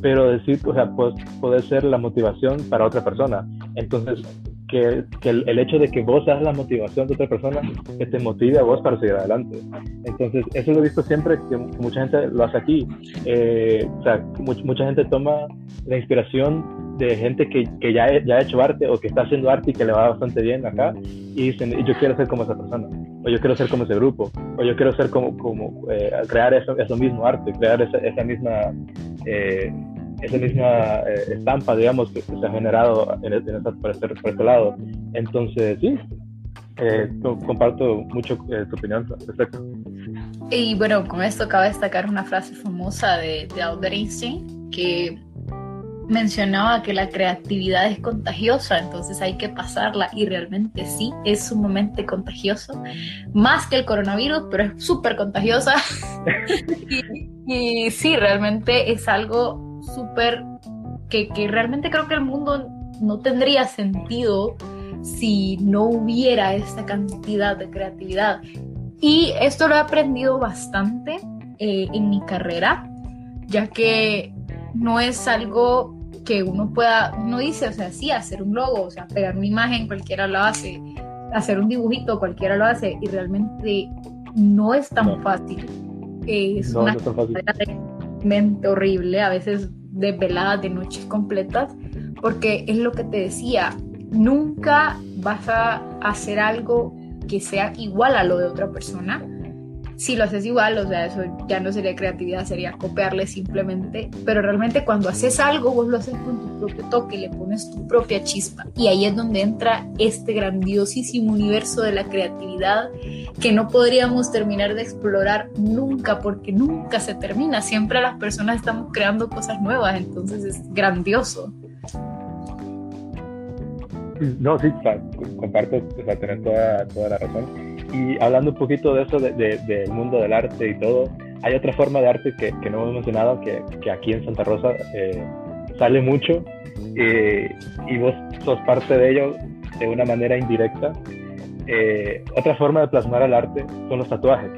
pero decir, o sea, pues, puede ser la motivación para otra persona. Entonces, que, que el, hecho de que vos seas la motivación de otra persona, que te motive a vos para seguir adelante. Entonces, eso lo he visto siempre, que mucha gente lo hace aquí. Eh, o sea, mucha gente toma la inspiración de gente que, que ya, ya ha hecho arte o que está haciendo arte y que le va bastante bien acá y dicen, yo quiero ser como esa persona, o yo quiero ser como ese grupo, o yo quiero ser como, como eh, crear eso, eso mismo arte, crear esa, esa misma... Eh, esa misma eh, estampa, digamos, que, se ha generado en, en por, este, por, este, lado. Entonces, sí, eh, comparto mucho eh, tu opinión respecto.
Y bueno, con esto cabe destacar una frase famosa de, de Albert Einstein que mencionaba que la creatividad es contagiosa, entonces hay que pasarla y realmente sí, es sumamente contagioso, más que el coronavirus, pero es súper contagiosa. [LAUGHS] y, y, sí, realmente es algo súper, que, que realmente creo que el mundo no tendría sentido si no hubiera esta cantidad de creatividad. Y esto lo he aprendido bastante eh, en mi carrera, ya que no es algo que uno pueda, uno dice, o sea, sí, hacer un logo, o sea, pegar una imagen, cualquiera lo hace, hacer un dibujito, cualquiera lo hace, y realmente no es tan fácil. es una no horrible, a veces desveladas, de noches completas, porque es lo que te decía, nunca vas a hacer algo que sea igual a lo de otra persona, si lo haces igual, o sea, eso ya no sería creatividad, sería copiarle simplemente, pero realmente cuando haces algo, vos lo haces con tu propio toque, le pones tu propia chispa. Y ahí es donde entra este grandiosísimo universo de la creatividad que no podríamos terminar de explorar nunca, porque nunca se termina. Siempre las personas estamos creando cosas nuevas, entonces es grandioso.
No, sí, comparto, o sea, tener toda, toda la razón y hablando un poquito de eso, del de, mundo del arte y todo, hay otra forma de arte que, que no hemos mencionado, que, que, aquí en Santa Rosa eh, sale mucho eh, y vos sos parte de ello de una manera indirecta. Eh, otra forma de plasmar el arte son los tatuajes,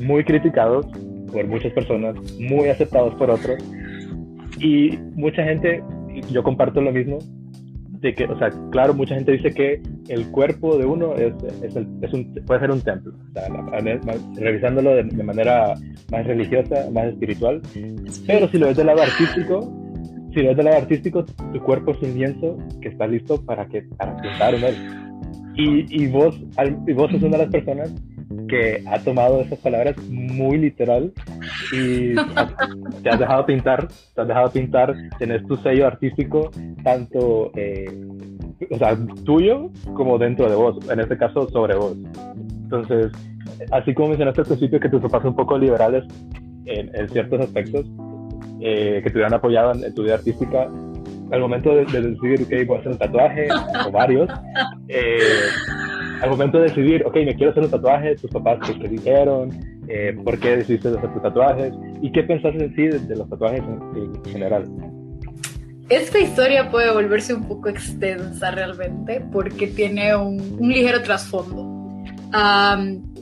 muy criticados por muchas personas, muy aceptados por otros y mucha gente, yo comparto lo mismo, de que, o sea, claro, mucha gente dice que el cuerpo de uno es, es, es un, puede ser un templo, o sea, revisándolo de, manera más religiosa, más espiritual, pero si lo ves del lado artístico, si lo ves del lado artístico, tu cuerpo es un lienzo que está listo para, que, para pintar él. Y, y, vos, y vos sos una de las personas que ha tomado esas palabras muy literal y [LAUGHS] te has dejado pintar, te has dejado pintar, tenés tu sello artístico tanto, eh, o sea, tuyo como dentro de vos, en este caso sobre vos. Entonces, así como mencionaste al principio que tus papás son un poco liberales en, ciertos aspectos, eh, que te hubieran apoyado en, tu vida artística, al momento de, decidir, que voy a hacer un tatuaje o varios, [LAUGHS] eh, al momento de decidir, ok, me quiero hacer un tatuaje, tus papás qué dijeron, eh, por qué decidiste hacer tus tatuajes y qué pensaste en sí de, los tatuajes en, general.
Esta historia puede volverse un poco extensa realmente porque tiene un, ligero trasfondo.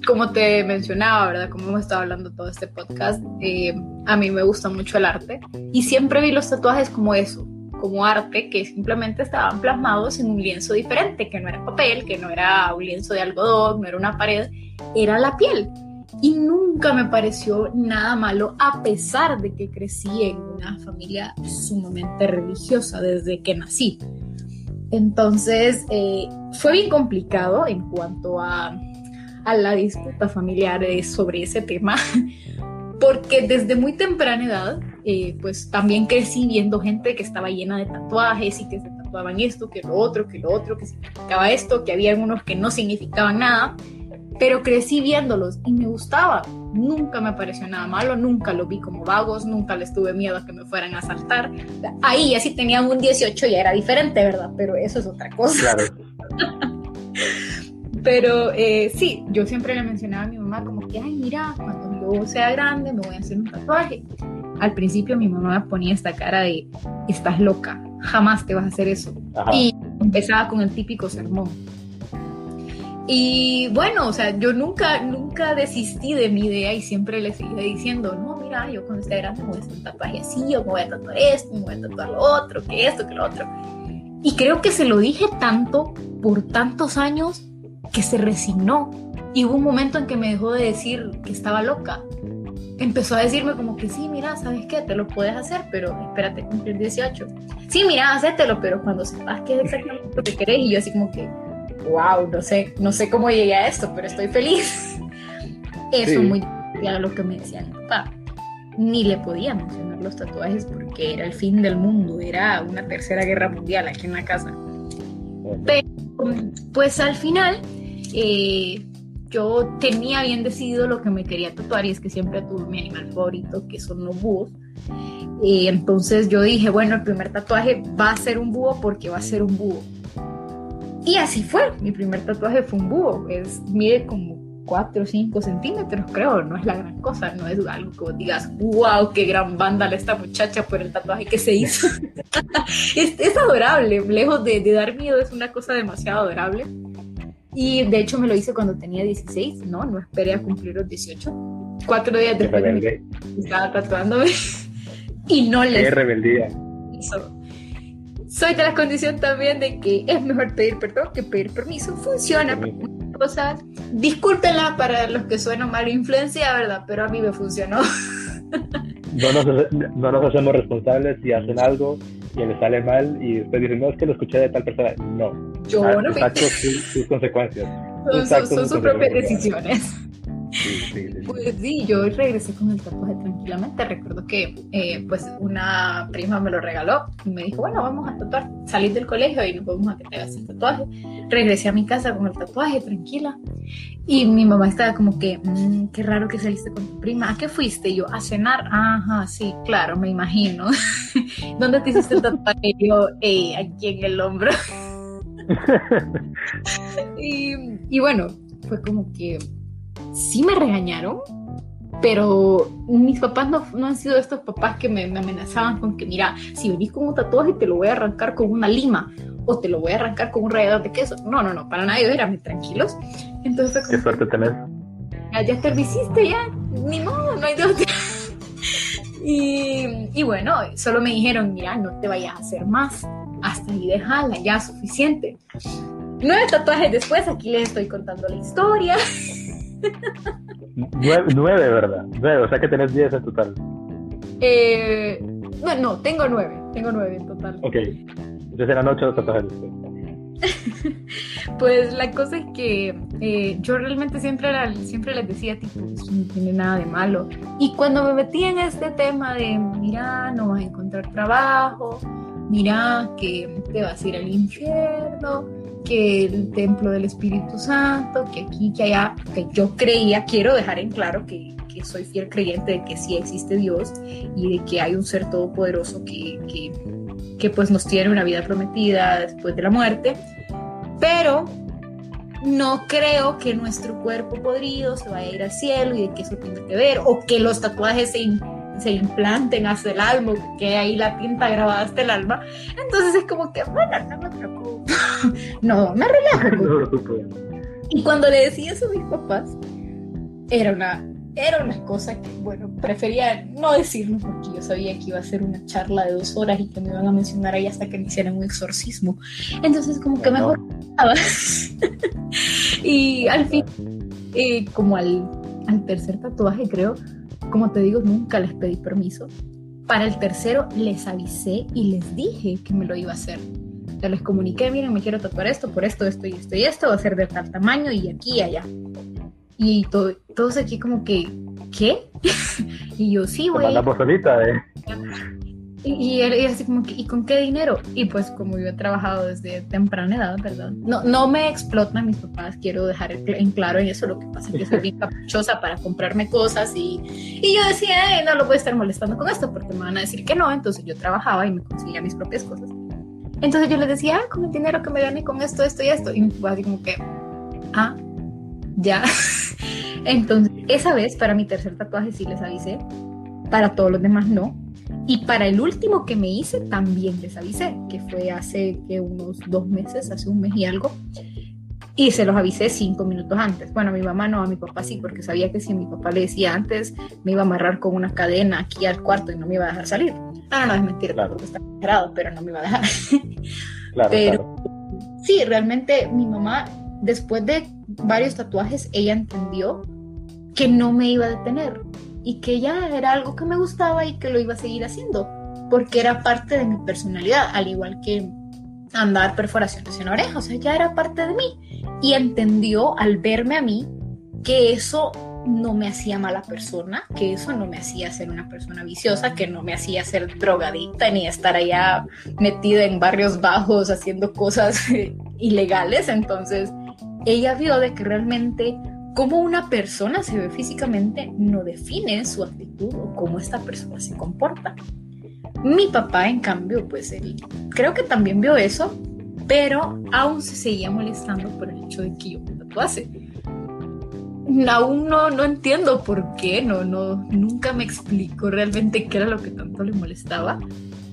como te mencionaba, ¿verdad? Como hemos estado hablando todo este podcast, eh, a mí me gusta mucho el arte y siempre vi los tatuajes como eso, como arte que simplemente estaban plasmados en un lienzo diferente, que no era papel, que no era un lienzo de algodón, no era una pared, era la piel. Y nunca me pareció nada malo, a pesar de que crecí en una familia sumamente religiosa desde que nací. Entonces, eh, fue bien complicado en cuanto a, a la disputa familiar sobre ese tema, porque desde muy temprana edad, eh, pues también crecí viendo gente que estaba llena de tatuajes y que se tatuaban esto, que lo otro, que lo otro, que significaba esto, que había unos que no significaban nada, pero crecí viéndolos y me gustaba. Nunca me pareció nada malo, nunca lo vi como vagos, nunca les tuve miedo a que me fueran a asaltar. Ahí ya si tenían un 18 ya era diferente, ¿verdad? Pero eso es otra cosa. Claro. [LAUGHS] Pero eh, sí, yo siempre le mencionaba a mi mamá como que, ay, mira, cuando yo sea grande me voy a hacer un tatuaje. Al principio mi mamá me ponía esta cara de, estás loca, jamás te vas a hacer eso. Y empezaba con el típico sermón. Y bueno, o sea, yo nunca, nunca desistí de mi idea y siempre le seguía diciendo, no, mira, yo cuando esté grande me voy a hacer un tatuaje así, yo me voy a tatuar esto, me voy a tatuar lo otro, que esto, que lo otro. Y creo que se lo dije tanto por tantos años que se resignó y hubo un momento en que me dejó de decir que estaba loca. Empezó a decirme como que sí, mira, ¿sabes qué? Te lo puedes hacer, pero espérate cumplir 18. Sí, mira, hacételo, pero cuando sepas qué es exactamente lo que querés y yo así como que, wow, no sé, no sé cómo llegué a esto, pero estoy feliz. [LAUGHS] Eso muy a lo que me decía mi papá. Ni le podía mencionar los tatuajes porque era el fin del mundo, era una tercera guerra mundial aquí en la casa. Pero, pues al final eh, yo tenía bien decidido lo que me quería tatuar y es que siempre tuve mi animal favorito, que son los búhos. Y entonces yo dije, bueno, el primer tatuaje va a ser un búho porque va a ser un búho. Y así fue, mi primer tatuaje fue un búho, es, mide como 4 o 5 centímetros, creo, no es la gran cosa, no es algo que digas, wow, qué gran banda esta muchacha por el tatuaje que se hizo. [LAUGHS] es, adorable, lejos de dar miedo, es una cosa demasiado adorable. Y de hecho me lo hice cuando tenía 16, ¿no? No esperé a cumplir los 18. Cuatro días después de estaba tatuándome y no le...
Qué rebeldía.
Soy de la condición también de que es mejor pedir perdón que pedir permiso. Funciona para muchas cosas. Discúlpenla para los que suenan mala influencia, ¿verdad? Pero a mí me funcionó.
No nos, no nos hacemos responsables si hacen algo y le sale mal y después dicen, no, es que lo escuché de tal persona. No,
yo ah, no
exacto, sus, sus, consecuencias.
Son, son, sus propias decisiones. Pues sí, yo regresé con el tatuaje tranquilamente. Recuerdo que eh, pues una prima me lo regaló y me dijo, bueno, vamos a tatuar, salir del colegio y nos vamos a que te hagas el tatuaje. Regresé a mi casa con el tatuaje, tranquila. Y mi mamá estaba como que, mmm, qué raro que saliste con tu prima. ¿A qué fuiste? Y yo, a cenar. Ajá, sí, claro, me imagino. [LAUGHS] ¿Dónde te hiciste el tatuaje? Y yo, aquí en el hombro. [LAUGHS] [LAUGHS] y, bueno, fue como que sí me regañaron, pero mis papás no, no han sido estos papás que me, amenazaban con que, mira, si venís con un tatuaje te lo voy a arrancar con una lima o te lo voy a arrancar con un rallador de queso. No, no, no, para nada, ellos eran tranquilos. Entonces
Qué suerte tenés.
Ya, ya te hiciste, ya, ni modo, no hay dos. [LAUGHS] y, y bueno, solo me dijeron, mira, no te vayas a hacer más hasta ahí déjala, ya suficiente. Nueve tatuajes después, aquí les estoy contando la historia. [LAUGHS]
Nueve, ¿verdad? Nueve, o sea que tenés diez en total.
Eh, no, no, tengo nueve, tengo nueve en total.
Ok, entonces eran ocho tatuajes [LAUGHS]
pues la cosa es que eh, yo realmente siempre, siempre les decía, tipo, eso no tiene nada de malo. Y cuando me metí en este tema de, mira, no vas a encontrar trabajo, mira que te vas a ir al infierno, que el templo del Espíritu Santo, que aquí, que allá, que yo creía, quiero dejar en claro que, que soy fiel creyente de que sí existe Dios y de que hay un ser todopoderoso que, que, que pues nos tiene una vida prometida después de la muerte, pero no creo que nuestro cuerpo podrido se vaya a ir al cielo y de que eso tenga que ver, o que los tatuajes se se implanten hasta el alma, que ahí la tinta grabada hasta el alma. Entonces es como que, bueno, no me preocupo. [LAUGHS] no, me relajo. [LAUGHS] y cuando le decía eso a mis papás, era una, era una cosa que, bueno, prefería no decirlo porque yo sabía que iba a ser una charla de dos horas y que me iban a mencionar ahí hasta que me hicieran un exorcismo. Entonces, como que mejor. [LAUGHS] y al fin, eh, como al, al tercer tatuaje, creo, como te digo, nunca les pedí permiso. Para el tercero les avisé y les dije que me lo iba a hacer. Ya les comuniqué, miren, me quiero tatuar esto, por esto, esto y esto y esto, va a ser de tal tamaño y aquí y allá. Y todo, todos aquí como que, ¿qué? [LAUGHS] y yo, sí, güey.
¿eh?
Y, él, y así como que, ¿y con qué dinero? Y pues como yo he trabajado desde temprana edad, ¿verdad? No, no me explotan mis papás, quiero dejar en claro en eso, lo que pasa es que soy bien [LAUGHS] caprichosa para comprarme cosas y, y yo decía, no lo voy a estar molestando con esto porque me van a decir que no, entonces yo trabajaba y me conseguía mis propias cosas. Entonces yo les decía, ah, con el dinero que me gané con esto, esto y esto, y mi papá así como que, ah, ya. [LAUGHS] entonces, esa vez para mi tercer tatuaje sí les avisé, para todos los demás no y para el último que me hice también les avisé, que fue hace que unos dos meses, hace un mes y algo. Y se los avisé cinco minutos antes. Bueno, a mi mamá no, a mi papá sí, porque sabía que si mi papá le decía antes, me iba a amarrar con una cadena aquí al cuarto y no me iba a dejar salir. Ah, no, es mentira, claro. porque está cerrado, pero no me iba a dejar. [LAUGHS] Claro, pero sí, realmente mi mamá, después de varios tatuajes, ella entendió que no me iba a detener y que ya era algo que me gustaba y que lo iba a seguir haciendo, porque era parte de mi personalidad, al igual que andar perforaciones en la oreja, o sea, ya era parte de mí. Y entendió al verme a mí que eso no me hacía mala persona, que eso no me hacía ser una persona viciosa, que no me hacía ser drogadicta ni estar allá metida en barrios bajos haciendo cosas [LAUGHS] ilegales. Entonces, ella vio de que realmente cómo una persona se ve físicamente no define su actitud o cómo esta persona se comporta. Mi papá, en cambio, pues él creo que también vio eso, pero aún se seguía molestando por el hecho de que yo me tatuase. Aún no, no entiendo por qué, no, no, nunca me explicó realmente qué era lo que tanto le molestaba,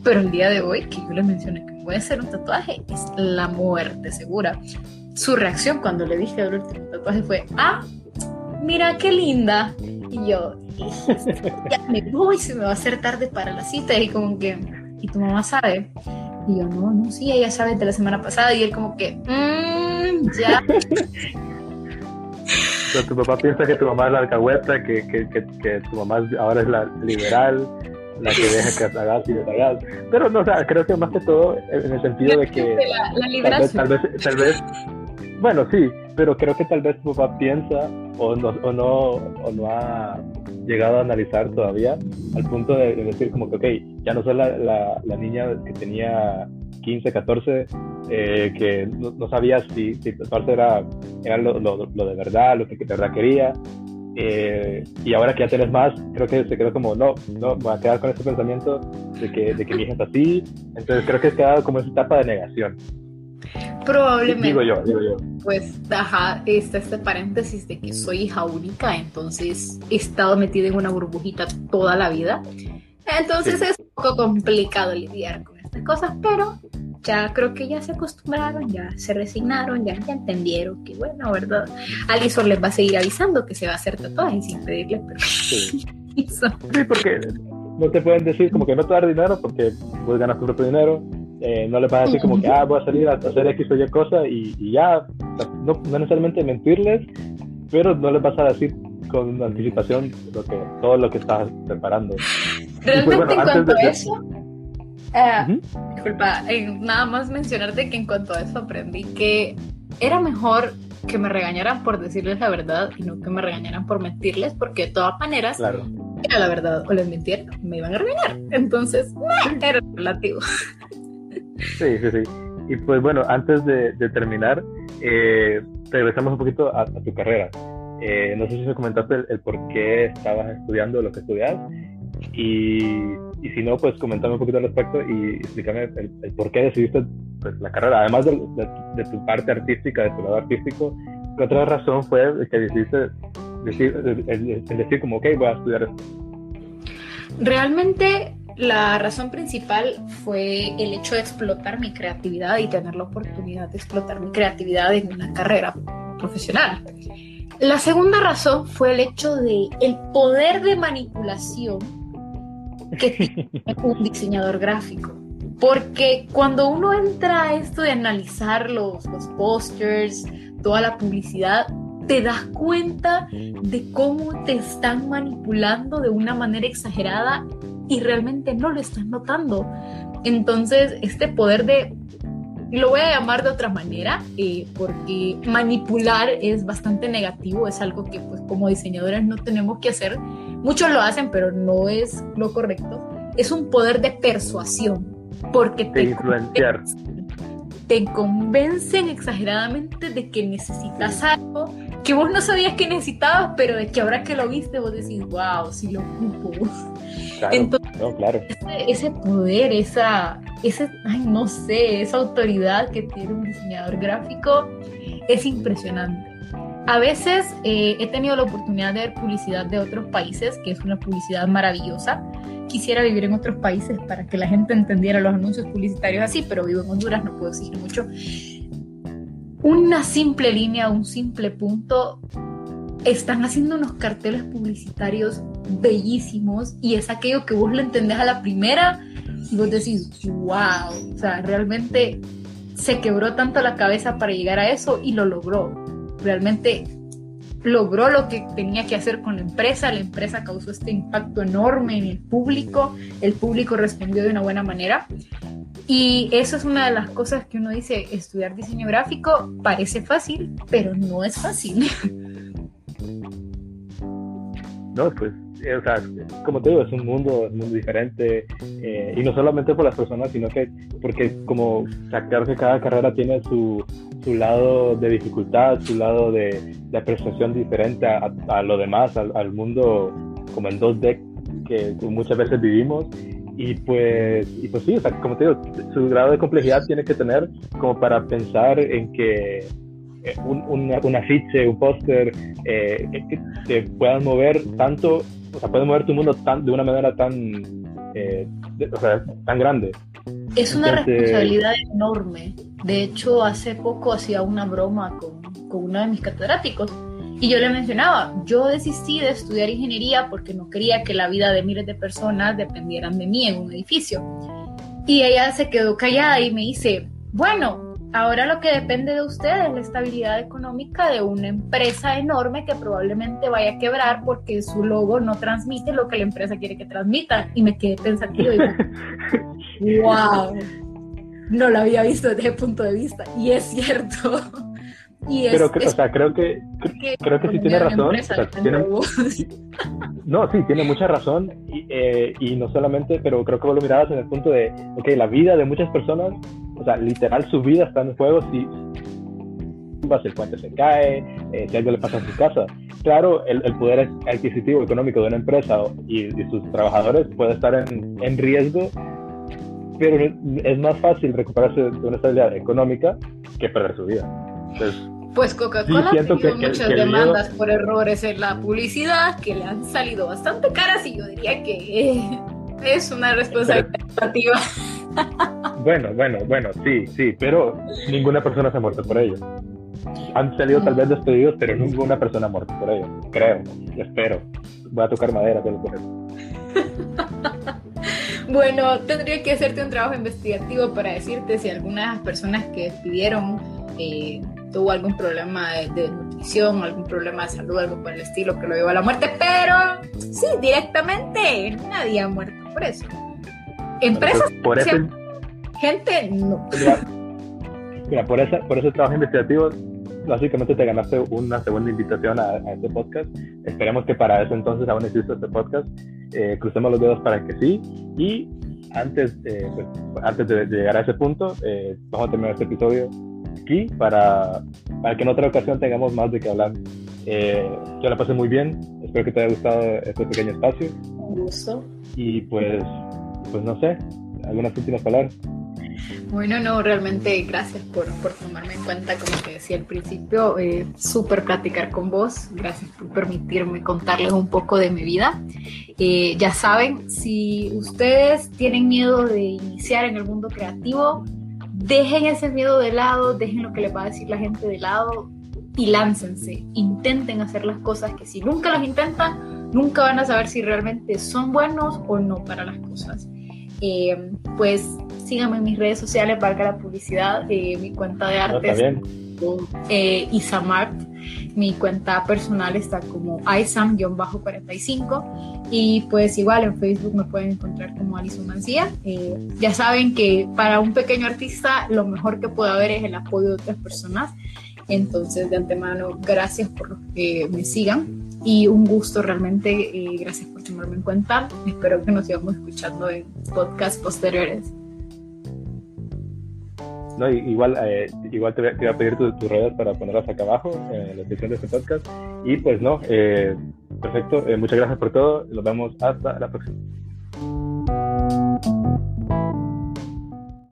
pero el día de hoy que yo le mencioné que voy a hacer un tatuaje es la muerte segura su reacción cuando le dije el último tatuaje fue, ah, mira qué linda. Y yo, ya me voy, se me va a hacer tarde para la cita. Y como que, ¿y tu mamá sabe? Y yo, no, no, sí, ella sabe de la semana pasada. Y él como que, mmm, ya. [LAUGHS]
Pero tu papá piensa que tu mamá es la alcahueta, que, que, que, que tu mamá ahora es la liberal, la que deja que hagas y hagas. Pero no, o sea, creo que más que todo en el sentido de que
la, la
tal, vez, tal vez bueno, sí, pero creo que tal vez tu papá piensa o no, o no, o no ha llegado a analizar todavía al punto de, decir como que, ok, ya no soy la, la, niña que tenía 15, 14, eh, que no, sabía si, si parte era, era lo, lo, de verdad, lo que de verdad quería. Eh, y ahora que ya tienes más, creo que se quedó como, no, no, me voy a quedar con ese pensamiento de que, de que mi hija es así. Entonces creo que se quedado como esa etapa de negación.
Probablemente.
Digo yo, digo yo.
Pues, ajá, está este paréntesis de que soy hija única, entonces he estado metida en una burbujita toda la vida. Entonces es un poco complicado lidiar con estas cosas, pero ya creo que ya se acostumbraron, ya se resignaron, ya, ya entendieron que, bueno, ¿verdad? Alison les va a seguir avisando que se va a hacer tatuajes sin pedirle permiso.
Sí. [LAUGHS] sí, porque no te pueden decir como que no te dar dinero porque puedes ganar tu propio dinero eh, no le vas a decir como que, ah, voy a salir a hacer X o Y cosa y, ya, no, necesariamente mentirles, pero no les vas a decir con anticipación lo que, todo lo que estás preparando.
Pues, Realmente en cuanto a eso, eh, disculpa, nada más mencionarte que en cuanto a eso aprendí que era mejor que me regañaran por decirles la verdad y no que me regañaran por mentirles, porque de todas maneras,
claro.
era la verdad o les mintieron, me iban a regañar. Entonces, era relativo.
Sí, sí, sí. Y pues bueno, antes de, terminar, eh, regresamos un poquito a, tu carrera. Eh, no sé si me comentaste el, por qué estabas estudiando lo que estudias y, y, si no, pues comentame un poquito al respecto y explícame el, por qué decidiste pues, la carrera. Además de, de, tu parte artística, de tu lado artístico, ¿qué otra razón fue que decidiste decir, el, decir como, ok, voy a estudiar esto?
Realmente la razón principal fue el hecho de explotar mi creatividad y tener la oportunidad de explotar mi creatividad en una carrera profesional. La segunda razón fue el hecho de el poder de manipulación que un diseñador gráfico. Porque cuando uno entra a esto de analizar los, los posters, toda la publicidad, te das cuenta de cómo te están manipulando de una manera exagerada y realmente no lo estás notando. Entonces, este poder de, lo voy a llamar de otra manera, eh, porque manipular es bastante negativo, es algo que pues como diseñadores no tenemos que hacer. Muchos lo hacen, pero no es lo correcto. Es un poder de persuasión, porque te
influenciar
te convencen exageradamente de que necesitas algo que vos no sabías que necesitabas, pero de que ahora que lo viste vos decís, wow, sí lo ocupo.
Entonces, claro.
ese, poder, esa, ese, ay, no sé, esa autoridad que tiene un diseñador gráfico es impresionante. A veces eh, he tenido la oportunidad de ver publicidad de otros países, que es una publicidad maravillosa. Quisiera vivir en otros países para que la gente entendiera los anuncios publicitarios así, pero vivo en Honduras, no puedo exigir mucho. Una simple línea, un simple punto, están haciendo unos carteles publicitarios bellísimos y es aquello que vos lo entendés a la primera y vos decís, wow, o sea, realmente se quebró tanto la cabeza para llegar a eso y lo logró realmente logró lo que tenía que hacer con la empresa, la empresa causó este impacto enorme en el público, el público respondió de una buena manera. Y eso es una de las cosas que uno dice, estudiar diseño gráfico parece fácil, pero no es fácil. [LAUGHS]
No, pues, o sea, como te digo, es un mundo, un mundo diferente, eh, y no solamente por las personas, sino que porque como, sacar que cada carrera tiene su, su lado de dificultad, su lado de, de apreciación diferente a, lo demás, al, mundo como en 2D que muchas veces vivimos. Y pues, y pues sí, o sea, como te digo, su grado de complejidad tiene que tener como para pensar en que eh, un, un, afiche, un póster, eh, que, que, puedan mover tanto, o sea, pueden mover tu mundo tan, de una manera tan, eh, o sea, tan grande.
Es una responsabilidad enorme. De hecho, hace poco hacía una broma con, con uno de mis catedráticos y yo le mencionaba, yo desistí de estudiar ingeniería porque no quería que la vida de miles de personas dependieran de mí en un edificio. Y ella se quedó callada y me dice, bueno, ahora lo que depende de usted es la estabilidad económica de una empresa enorme que probablemente vaya a quebrar porque su logo no transmite lo que la empresa quiere que transmita. Y me quedé pensativo y digo, [LAUGHS] wow, no lo había visto desde ese punto de vista. Y es cierto.
Y Pero o sea, creo que, creo que sí tiene razón. [LAUGHS] no, sí, tiene mucha razón. Y, eh, y, no solamente, pero creo que vos lo mirabas en el punto de, ok, la vida de muchas personas, o sea, literal su vida está en juego si el puente se cae, eh, si algo le pasa a su casa. Claro, el, el poder adquisitivo económico de una empresa y, y sus trabajadores puede estar en, en riesgo pero es más fácil recuperarse de una estabilidad económica que perder su vida.
Pues Coca-Cola ha tenido muchas demandas por errores en la publicidad que le han salido bastante caras y yo diría que eh, es una responsabilidad
Bueno, bueno, bueno, sí, sí, pero ninguna persona se ha muerto por ello. Han salido tal vez despedidos, pero ninguna persona ha muerto por ello. Creo, espero. Voy a tocar madera, pero por eso.
Bueno, tendría que hacerte un trabajo investigativo para decirte si algunas personas que despidieron eh, tuvo algún problema de, nutrición, algún problema de salud, algo por el estilo que lo llevó a la muerte, pero sí, directamente nadie ha muerto por eso. Empresas,
por
gente, no.
Mira, por, esa, por ese trabajo investigativo, básicamente te ganaste una segunda invitación a, este podcast. Esperemos que para ese entonces aún exista este podcast. Eh, crucemos los dedos para que sí. Y antes, eh, pues, antes de, llegar a ese punto, eh, vamos a terminar este episodio aquí para, para que en otra ocasión tengamos más de qué hablar. yo la pasé muy bien. Espero que te haya gustado este pequeño espacio.
Un gusto.
Y pues, pues no sé, algunas últimas palabras.
Bueno, no, realmente gracias por, por, tomarme en cuenta, como te decía al principio, eh, súper platicar con vos, gracias por permitirme contarles un poco de mi vida. Eh, ya saben, si ustedes tienen miedo de iniciar en el mundo creativo, dejen ese miedo de lado, dejen lo que les va a decir la gente de lado, y láncense, intenten hacer las cosas que si nunca las intentan, nunca van a saber si realmente son buenos o no para las cosas. Eh, pues síganme en mis redes sociales, valga la publicidad, eh, mi cuenta de eh, Isamart, mi cuenta personal está como isam-45 y pues igual en Facebook me pueden encontrar como Alison Mancía. Eh, ya saben que para un pequeño artista lo mejor que puede haber es el apoyo de otras personas. Entonces de antemano, gracias por que me sigan y un gusto realmente, eh, gracias por tomarme en cuenta. Espero que nos sigamos escuchando en podcast posteriores.
No, igual, eh, igual te, voy a pedir tus redes para ponerlas acá abajo en la descripción de este podcast. Y pues no, eh, perfecto, muchas gracias por todo. Nos vemos hasta la próxima.